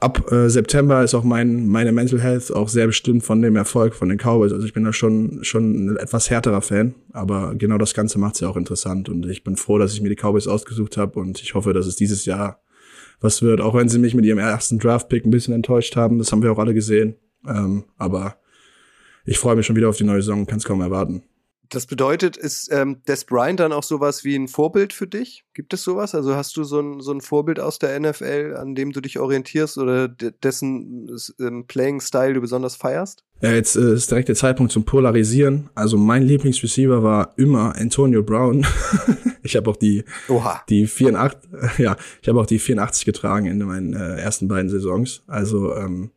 [SPEAKER 6] ab äh, September ist auch mein meine Mental Health auch sehr bestimmt von dem Erfolg von den Cowboys. Also ich bin da schon schon ein etwas härterer Fan, aber genau das Ganze macht es ja auch interessant und ich bin froh, dass ich mir die Cowboys ausgesucht habe und ich hoffe, dass es dieses Jahr was wird, auch wenn sie mich mit ihrem ersten Draft-Pick ein bisschen enttäuscht haben. Das haben wir auch alle gesehen. Ähm, aber ich freue mich schon wieder auf die neue Saison, kann es kaum erwarten.
[SPEAKER 5] Das bedeutet, ist ähm, Des Bryant dann auch sowas wie ein Vorbild für dich? Gibt es sowas? Also hast du so ein, so ein Vorbild aus der NFL, an dem du dich orientierst oder dessen ähm, Playing-Style du besonders feierst?
[SPEAKER 6] Ja, jetzt äh, ist direkt der Zeitpunkt zum Polarisieren. Also mein Lieblingsreceiver war immer Antonio Brown. ich habe auch die Oha. die 84, ja, ich habe auch die 84 getragen in meinen äh, ersten beiden Saisons. Also ähm,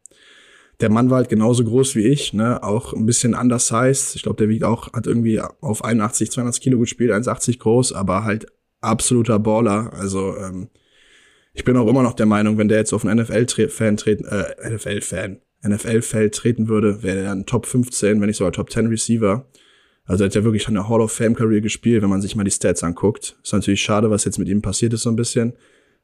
[SPEAKER 6] der Mann war halt genauso groß wie ich, ne, auch ein bisschen undersized. Ich glaube, der wiegt auch, hat irgendwie auf 81, 200 Kilo gespielt, 1,80 groß, aber halt absoluter Baller. Also ähm, ich bin auch immer noch der Meinung, wenn der jetzt auf einen NFL-Fan treten, äh, NFL-Fan, NFL-Feld treten würde, wäre er ein Top 15, wenn nicht sogar Top 10 Receiver. Also er hat ja wirklich eine Hall of Fame Career gespielt, wenn man sich mal die Stats anguckt. Ist natürlich schade, was jetzt mit ihm passiert ist so ein bisschen.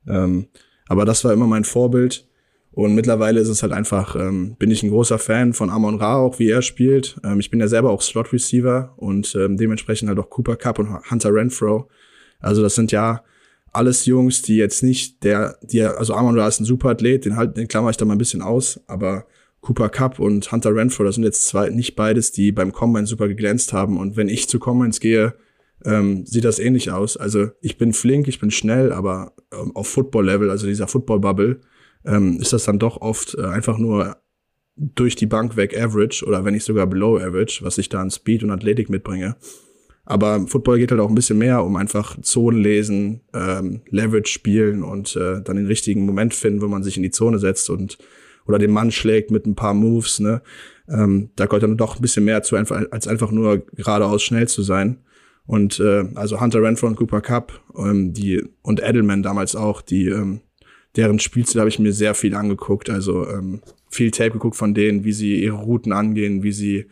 [SPEAKER 6] Ähm, aber das war immer mein Vorbild. Und mittlerweile ist es halt einfach, ähm, bin ich ein großer Fan von Amon Ra, auch wie er spielt. Ähm, ich bin ja selber auch Slot Receiver und ähm, dementsprechend halt auch Cooper Cup und Hunter Renfro. Also das sind ja alles Jungs, die jetzt nicht der, die, also Amon Ra ist ein super Athlet, den halt, den klammer ich da mal ein bisschen aus, aber Cooper Cup und Hunter Renfro, das sind jetzt zwei, nicht beides, die beim Combine super geglänzt haben. Und wenn ich zu Combines gehe, ähm, sieht das ähnlich aus. Also ich bin flink, ich bin schnell, aber ähm, auf Football-Level, also dieser Football-Bubble, ähm, ist das dann doch oft äh, einfach nur durch die Bank weg Average oder wenn nicht sogar Below Average, was ich da an Speed und Athletik mitbringe. Aber Football geht halt auch ein bisschen mehr um einfach Zonen lesen, ähm, Leverage spielen und äh, dann den richtigen Moment finden, wo man sich in die Zone setzt und oder den Mann schlägt mit ein paar Moves. Ne? Ähm, da gehört dann doch ein bisschen mehr zu, als einfach nur geradeaus schnell zu sein. Und äh, also Hunter Renfro und Cooper Cup ähm, die und Edelman damals auch, die ähm, deren Spielstil habe ich mir sehr viel angeguckt. Also ähm, viel Tape geguckt von denen, wie sie ihre Routen angehen, wie sie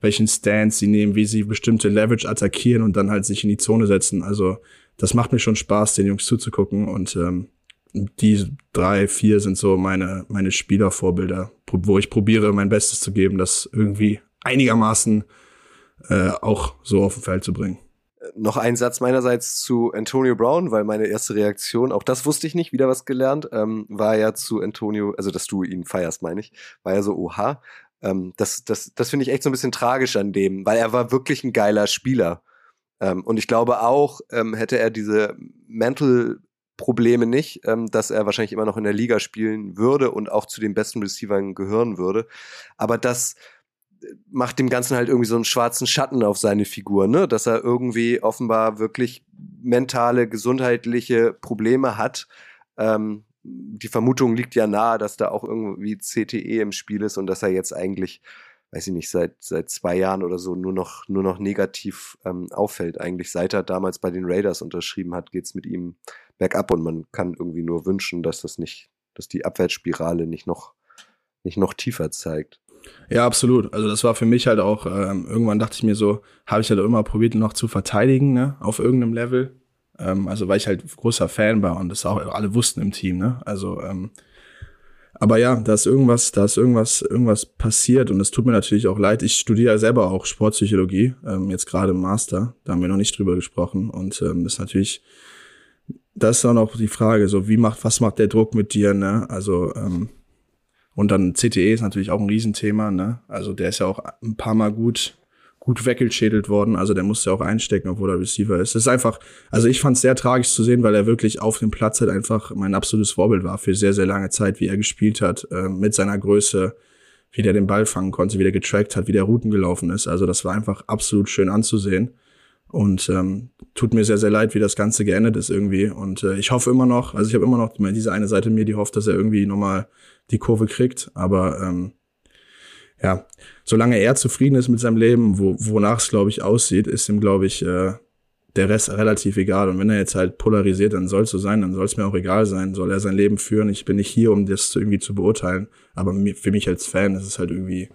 [SPEAKER 6] welchen Stance sie nehmen, wie sie bestimmte Leverage attackieren und dann halt sich in die Zone setzen. Also das macht mir schon Spaß, den Jungs zuzugucken und ähm, die drei, vier sind so meine, meine Spielervorbilder, wo ich probiere, mein Bestes zu geben, das irgendwie einigermaßen äh, auch so auf dem Feld zu bringen
[SPEAKER 5] noch ein Satz meinerseits zu Antonio Brown, weil meine erste Reaktion, auch das wusste ich nicht, wieder was gelernt, ähm, war ja zu Antonio, also dass du ihn feierst, meine ich, war ja so, oha. Ähm, das das, das finde ich echt so ein bisschen tragisch an dem, weil er war wirklich ein geiler Spieler. Ähm, und ich glaube auch, ähm, hätte er diese Mental Probleme nicht, ähm, dass er wahrscheinlich immer noch in der Liga spielen würde und auch zu den besten Receivern gehören würde. Aber das, macht dem Ganzen halt irgendwie so einen schwarzen Schatten auf seine Figur, ne? Dass er irgendwie offenbar wirklich mentale, gesundheitliche Probleme hat. Ähm, die Vermutung liegt ja nahe, dass da auch irgendwie CTE im Spiel ist und dass er jetzt eigentlich, weiß ich nicht, seit seit zwei Jahren oder so nur noch nur noch negativ ähm, auffällt. Eigentlich seit er damals bei den Raiders unterschrieben hat, geht's mit ihm bergab und man kann irgendwie nur wünschen, dass das nicht, dass die Abwärtsspirale nicht noch nicht noch tiefer zeigt.
[SPEAKER 6] Ja, absolut. Also das war für mich halt auch, ähm, irgendwann dachte ich mir so, habe ich halt immer probiert, noch zu verteidigen, ne, auf irgendeinem Level. Ähm, also weil ich halt großer Fan war und das auch alle wussten im Team, ne? Also, ähm, aber ja, da ist irgendwas, da ist irgendwas, irgendwas passiert und es tut mir natürlich auch leid. Ich studiere selber auch Sportpsychologie, ähm, jetzt gerade im Master. Da haben wir noch nicht drüber gesprochen und ähm, das ist natürlich, das ist auch noch die Frage, so wie macht, was macht der Druck mit dir, ne? Also ähm, und dann CTE ist natürlich auch ein Riesenthema, ne? Also der ist ja auch ein paar Mal gut gut weggeschädelt worden. Also der musste auch einstecken, obwohl er Receiver ist. Es ist einfach, also ich fand es sehr tragisch zu sehen, weil er wirklich auf dem Platz halt einfach mein absolutes Vorbild war für sehr, sehr lange Zeit, wie er gespielt hat, äh, mit seiner Größe, wie der den Ball fangen konnte, wie der getrackt hat, wie der Routen gelaufen ist. Also das war einfach absolut schön anzusehen. Und ähm, tut mir sehr, sehr leid, wie das Ganze geendet ist irgendwie. Und äh, ich hoffe immer noch, also ich habe immer noch diese eine Seite mir, die hofft, dass er irgendwie nochmal die Kurve kriegt. Aber ähm, ja, solange er zufrieden ist mit seinem Leben, wo, wonach es, glaube ich, aussieht, ist ihm, glaube ich, äh, der Rest relativ egal. Und wenn er jetzt halt polarisiert, dann soll es so sein, dann soll es mir auch egal sein, soll er sein Leben führen. Ich bin nicht hier, um das irgendwie zu beurteilen. Aber für mich als Fan ist es halt irgendwie,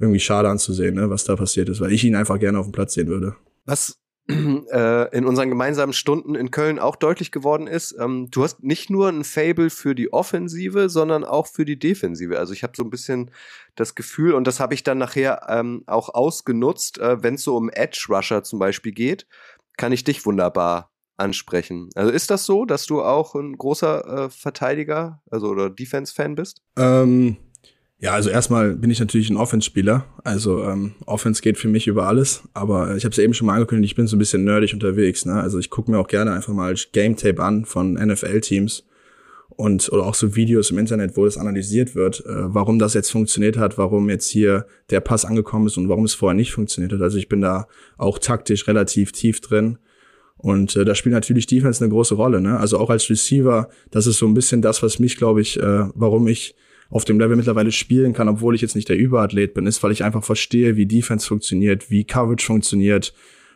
[SPEAKER 6] irgendwie schade anzusehen, ne, was da passiert ist, weil ich ihn einfach gerne auf dem Platz sehen würde.
[SPEAKER 5] Was äh, in unseren gemeinsamen Stunden in Köln auch deutlich geworden ist, ähm, du hast nicht nur ein Fable für die Offensive, sondern auch für die Defensive. Also ich habe so ein bisschen das Gefühl, und das habe ich dann nachher ähm, auch ausgenutzt, äh, wenn es so um Edge Rusher zum Beispiel geht, kann ich dich wunderbar ansprechen. Also ist das so, dass du auch ein großer äh, Verteidiger, also oder Defense-Fan bist?
[SPEAKER 6] Ähm, ja, also erstmal bin ich natürlich ein Offense-Spieler. Also ähm, Offense geht für mich über alles. Aber ich habe es eben schon mal angekündigt, ich bin so ein bisschen nerdig unterwegs. Ne? Also ich gucke mir auch gerne einfach mal Game Tape an von NFL-Teams und oder auch so Videos im Internet, wo das analysiert wird, äh, warum das jetzt funktioniert hat, warum jetzt hier der Pass angekommen ist und warum es vorher nicht funktioniert hat. Also ich bin da auch taktisch relativ tief drin. Und äh, da spielt natürlich Defense eine große Rolle. Ne? Also auch als Receiver, das ist so ein bisschen das, was mich, glaube ich, äh, warum ich auf dem Level mittlerweile spielen kann, obwohl ich jetzt nicht der Überathlet bin, ist, weil ich einfach verstehe, wie Defense funktioniert, wie Coverage funktioniert,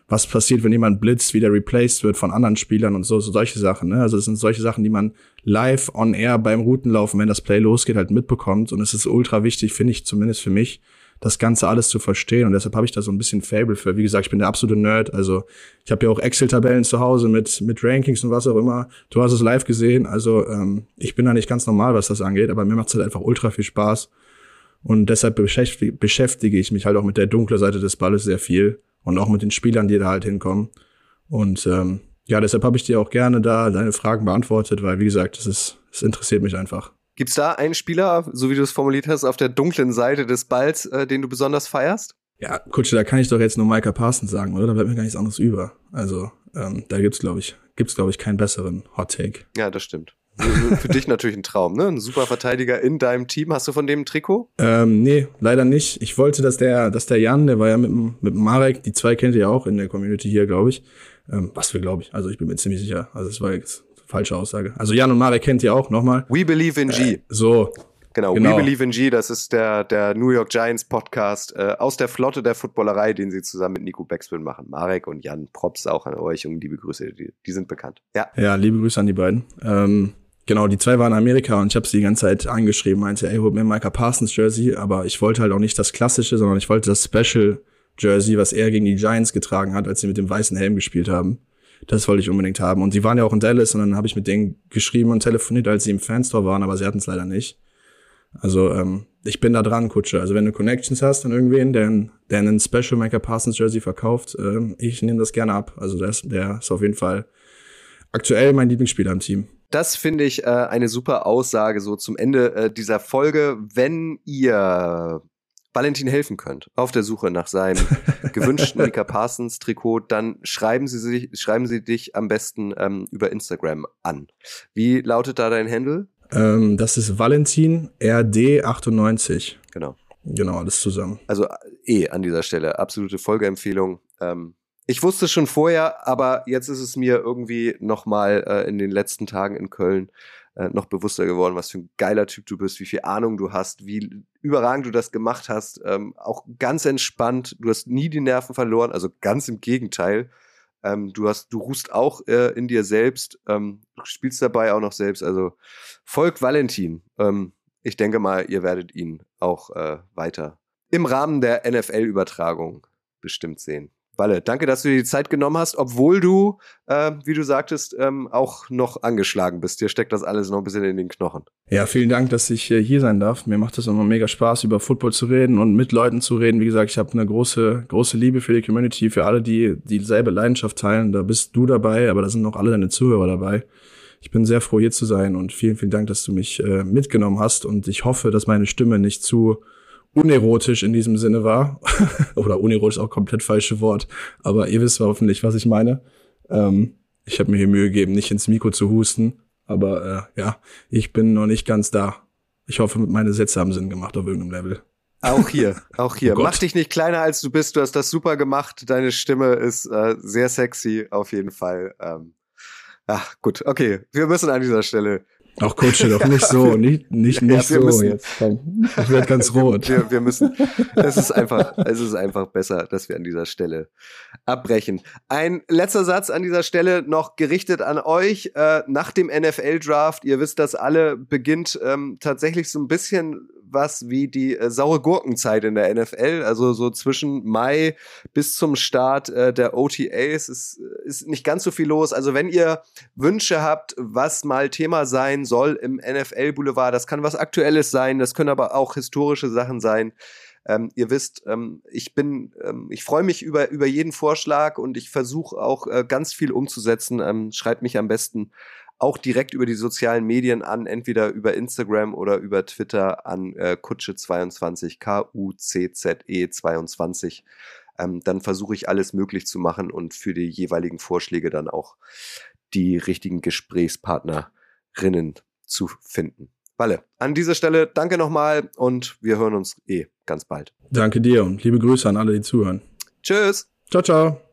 [SPEAKER 6] was passiert, wenn jemand blitzt, wie der replaced wird von anderen Spielern und so, so solche Sachen. Ne? Also es sind solche Sachen, die man live on air beim Routenlaufen, wenn das Play losgeht, halt mitbekommt. Und es ist ultra wichtig, finde ich, zumindest für mich, das Ganze alles zu verstehen. Und deshalb habe ich da so ein bisschen Fable für. Wie gesagt, ich bin der absolute Nerd. Also ich habe ja auch Excel-Tabellen zu Hause mit, mit Rankings und was auch immer. Du hast es live gesehen. Also ähm, ich bin da nicht ganz normal, was das angeht, aber mir macht es halt einfach ultra viel Spaß. Und deshalb beschäftige, beschäftige ich mich halt auch mit der dunklen Seite des Balles sehr viel und auch mit den Spielern, die da halt hinkommen. Und ähm, ja, deshalb habe ich dir auch gerne da deine Fragen beantwortet, weil wie gesagt, das ist, es interessiert mich einfach.
[SPEAKER 5] Gibt's da einen Spieler, so wie du es formuliert hast, auf der dunklen Seite des Balls, äh, den du besonders feierst?
[SPEAKER 6] Ja, Kutsche, da kann ich doch jetzt nur Micah Parsons sagen, oder? Da bleibt mir gar nichts anderes über. Also, ähm, da gibt's, glaube ich, gibt's, glaube ich, keinen besseren Hot Take.
[SPEAKER 5] Ja, das stimmt. Für dich natürlich ein Traum, ne? Ein super Verteidiger in deinem Team. Hast du von dem ein Trikot?
[SPEAKER 6] Ähm, nee, leider nicht. Ich wollte, dass der, dass der Jan, der war ja mit, mit Marek, die zwei kennt ihr ja auch in der Community hier, glaube ich. Ähm, was für, glaube ich. Also ich bin mir ziemlich sicher. Also es war jetzt falsche Aussage. Also Jan und Marek kennt ihr auch nochmal.
[SPEAKER 5] We Believe in G.
[SPEAKER 6] Äh, so.
[SPEAKER 5] Genau, genau, We Believe in G, das ist der, der New York Giants Podcast äh, aus der Flotte der Footballerei, den sie zusammen mit Nico Backspin machen. Marek und Jan, Props auch an euch und liebe Grüße, die, die sind bekannt. Ja.
[SPEAKER 6] Ja, liebe Grüße an die beiden. Ähm, genau, die zwei waren in Amerika und ich habe sie die ganze Zeit angeschrieben, meinte, ey, holt mir Micah Parsons Jersey, aber ich wollte halt auch nicht das klassische, sondern ich wollte das Special Jersey, was er gegen die Giants getragen hat, als sie mit dem weißen Helm gespielt haben. Das wollte ich unbedingt haben. Und sie waren ja auch in Dallas und dann habe ich mit denen geschrieben und telefoniert, als sie im Fanstore waren, aber sie hatten es leider nicht. Also ähm, ich bin da dran, Kutsche. Also wenn du Connections hast an irgendwen, der, der einen Special Maker Parsons Jersey verkauft, ähm, ich nehme das gerne ab. Also der ist, der ist auf jeden Fall aktuell mein Lieblingsspieler im Team.
[SPEAKER 5] Das finde ich äh, eine super Aussage so zum Ende äh, dieser Folge. Wenn ihr Valentin helfen könnt auf der Suche nach seinem gewünschten Mika Parsons Trikot, dann schreiben Sie sich, schreiben Sie dich am besten ähm, über Instagram an. Wie lautet da dein Handle?
[SPEAKER 6] Ähm, das ist Valentin RD98.
[SPEAKER 5] Genau.
[SPEAKER 6] Genau, alles zusammen.
[SPEAKER 5] Also eh an dieser Stelle absolute Folgeempfehlung. Ähm, ich wusste schon vorher, aber jetzt ist es mir irgendwie nochmal äh, in den letzten Tagen in Köln äh, noch bewusster geworden, was für ein geiler Typ du bist, wie viel Ahnung du hast, wie überragend du das gemacht hast. Ähm, auch ganz entspannt. Du hast nie die Nerven verloren, also ganz im Gegenteil. Ähm, du hast, du ruhst auch äh, in dir selbst, ähm, du spielst dabei auch noch selbst. Also Volk Valentin. Ähm, ich denke mal, ihr werdet ihn auch äh, weiter im Rahmen der NFL-Übertragung bestimmt sehen. Walle, danke, dass du dir die Zeit genommen hast, obwohl du, äh, wie du sagtest, ähm, auch noch angeschlagen bist. Dir steckt das alles noch ein bisschen in den Knochen.
[SPEAKER 6] Ja, vielen Dank, dass ich äh, hier sein darf. Mir macht es immer mega Spaß, über Football zu reden und mit Leuten zu reden. Wie gesagt, ich habe eine große, große Liebe für die Community, für alle, die dieselbe Leidenschaft teilen. Da bist du dabei, aber da sind noch alle deine Zuhörer dabei. Ich bin sehr froh, hier zu sein und vielen, vielen Dank, dass du mich äh, mitgenommen hast. Und ich hoffe, dass meine Stimme nicht zu unerotisch in diesem Sinne war. Oder unerotisch ist auch komplett falsche Wort. Aber ihr wisst hoffentlich, was ich meine. Ähm, ich habe mir hier Mühe gegeben, nicht ins Mikro zu husten. Aber äh, ja, ich bin noch nicht ganz da. Ich hoffe, meine Sätze haben Sinn gemacht auf irgendeinem Level.
[SPEAKER 5] Auch hier, auch hier. Oh Mach dich nicht kleiner als du bist. Du hast das super gemacht. Deine Stimme ist äh, sehr sexy, auf jeden Fall. Ähm, ach, gut, okay. Wir müssen an dieser Stelle
[SPEAKER 6] auch Coach doch nicht so, nicht, nicht, nicht ja, so müssen, jetzt. Komm. Ich werde ganz rot.
[SPEAKER 5] Wir, wir müssen. Es ist einfach, es ist einfach besser, dass wir an dieser Stelle abbrechen. Ein letzter Satz an dieser Stelle noch gerichtet an euch. Äh, nach dem NFL-Draft, ihr wisst das alle, beginnt ähm, tatsächlich so ein bisschen was wie die äh, saure Gurkenzeit in der NFL. Also so zwischen Mai bis zum Start äh, der OTAs ist, ist nicht ganz so viel los. Also wenn ihr Wünsche habt, was mal Thema sein soll im NFL-Boulevard, das kann was Aktuelles sein, das können aber auch historische Sachen sein. Ähm, ihr wisst, ähm, ich bin, ähm, ich freue mich über, über jeden Vorschlag und ich versuche auch äh, ganz viel umzusetzen. Ähm, schreibt mich am besten auch direkt über die sozialen Medien an, entweder über Instagram oder über Twitter an äh, Kutsche22, K-U-C-Z-E 22. Ähm, dann versuche ich alles möglich zu machen und für die jeweiligen Vorschläge dann auch die richtigen Gesprächspartnerinnen zu finden. Walle, an dieser Stelle danke nochmal und wir hören uns eh ganz bald.
[SPEAKER 6] Danke dir und liebe Grüße an alle, die zuhören.
[SPEAKER 5] Tschüss.
[SPEAKER 6] Ciao, ciao.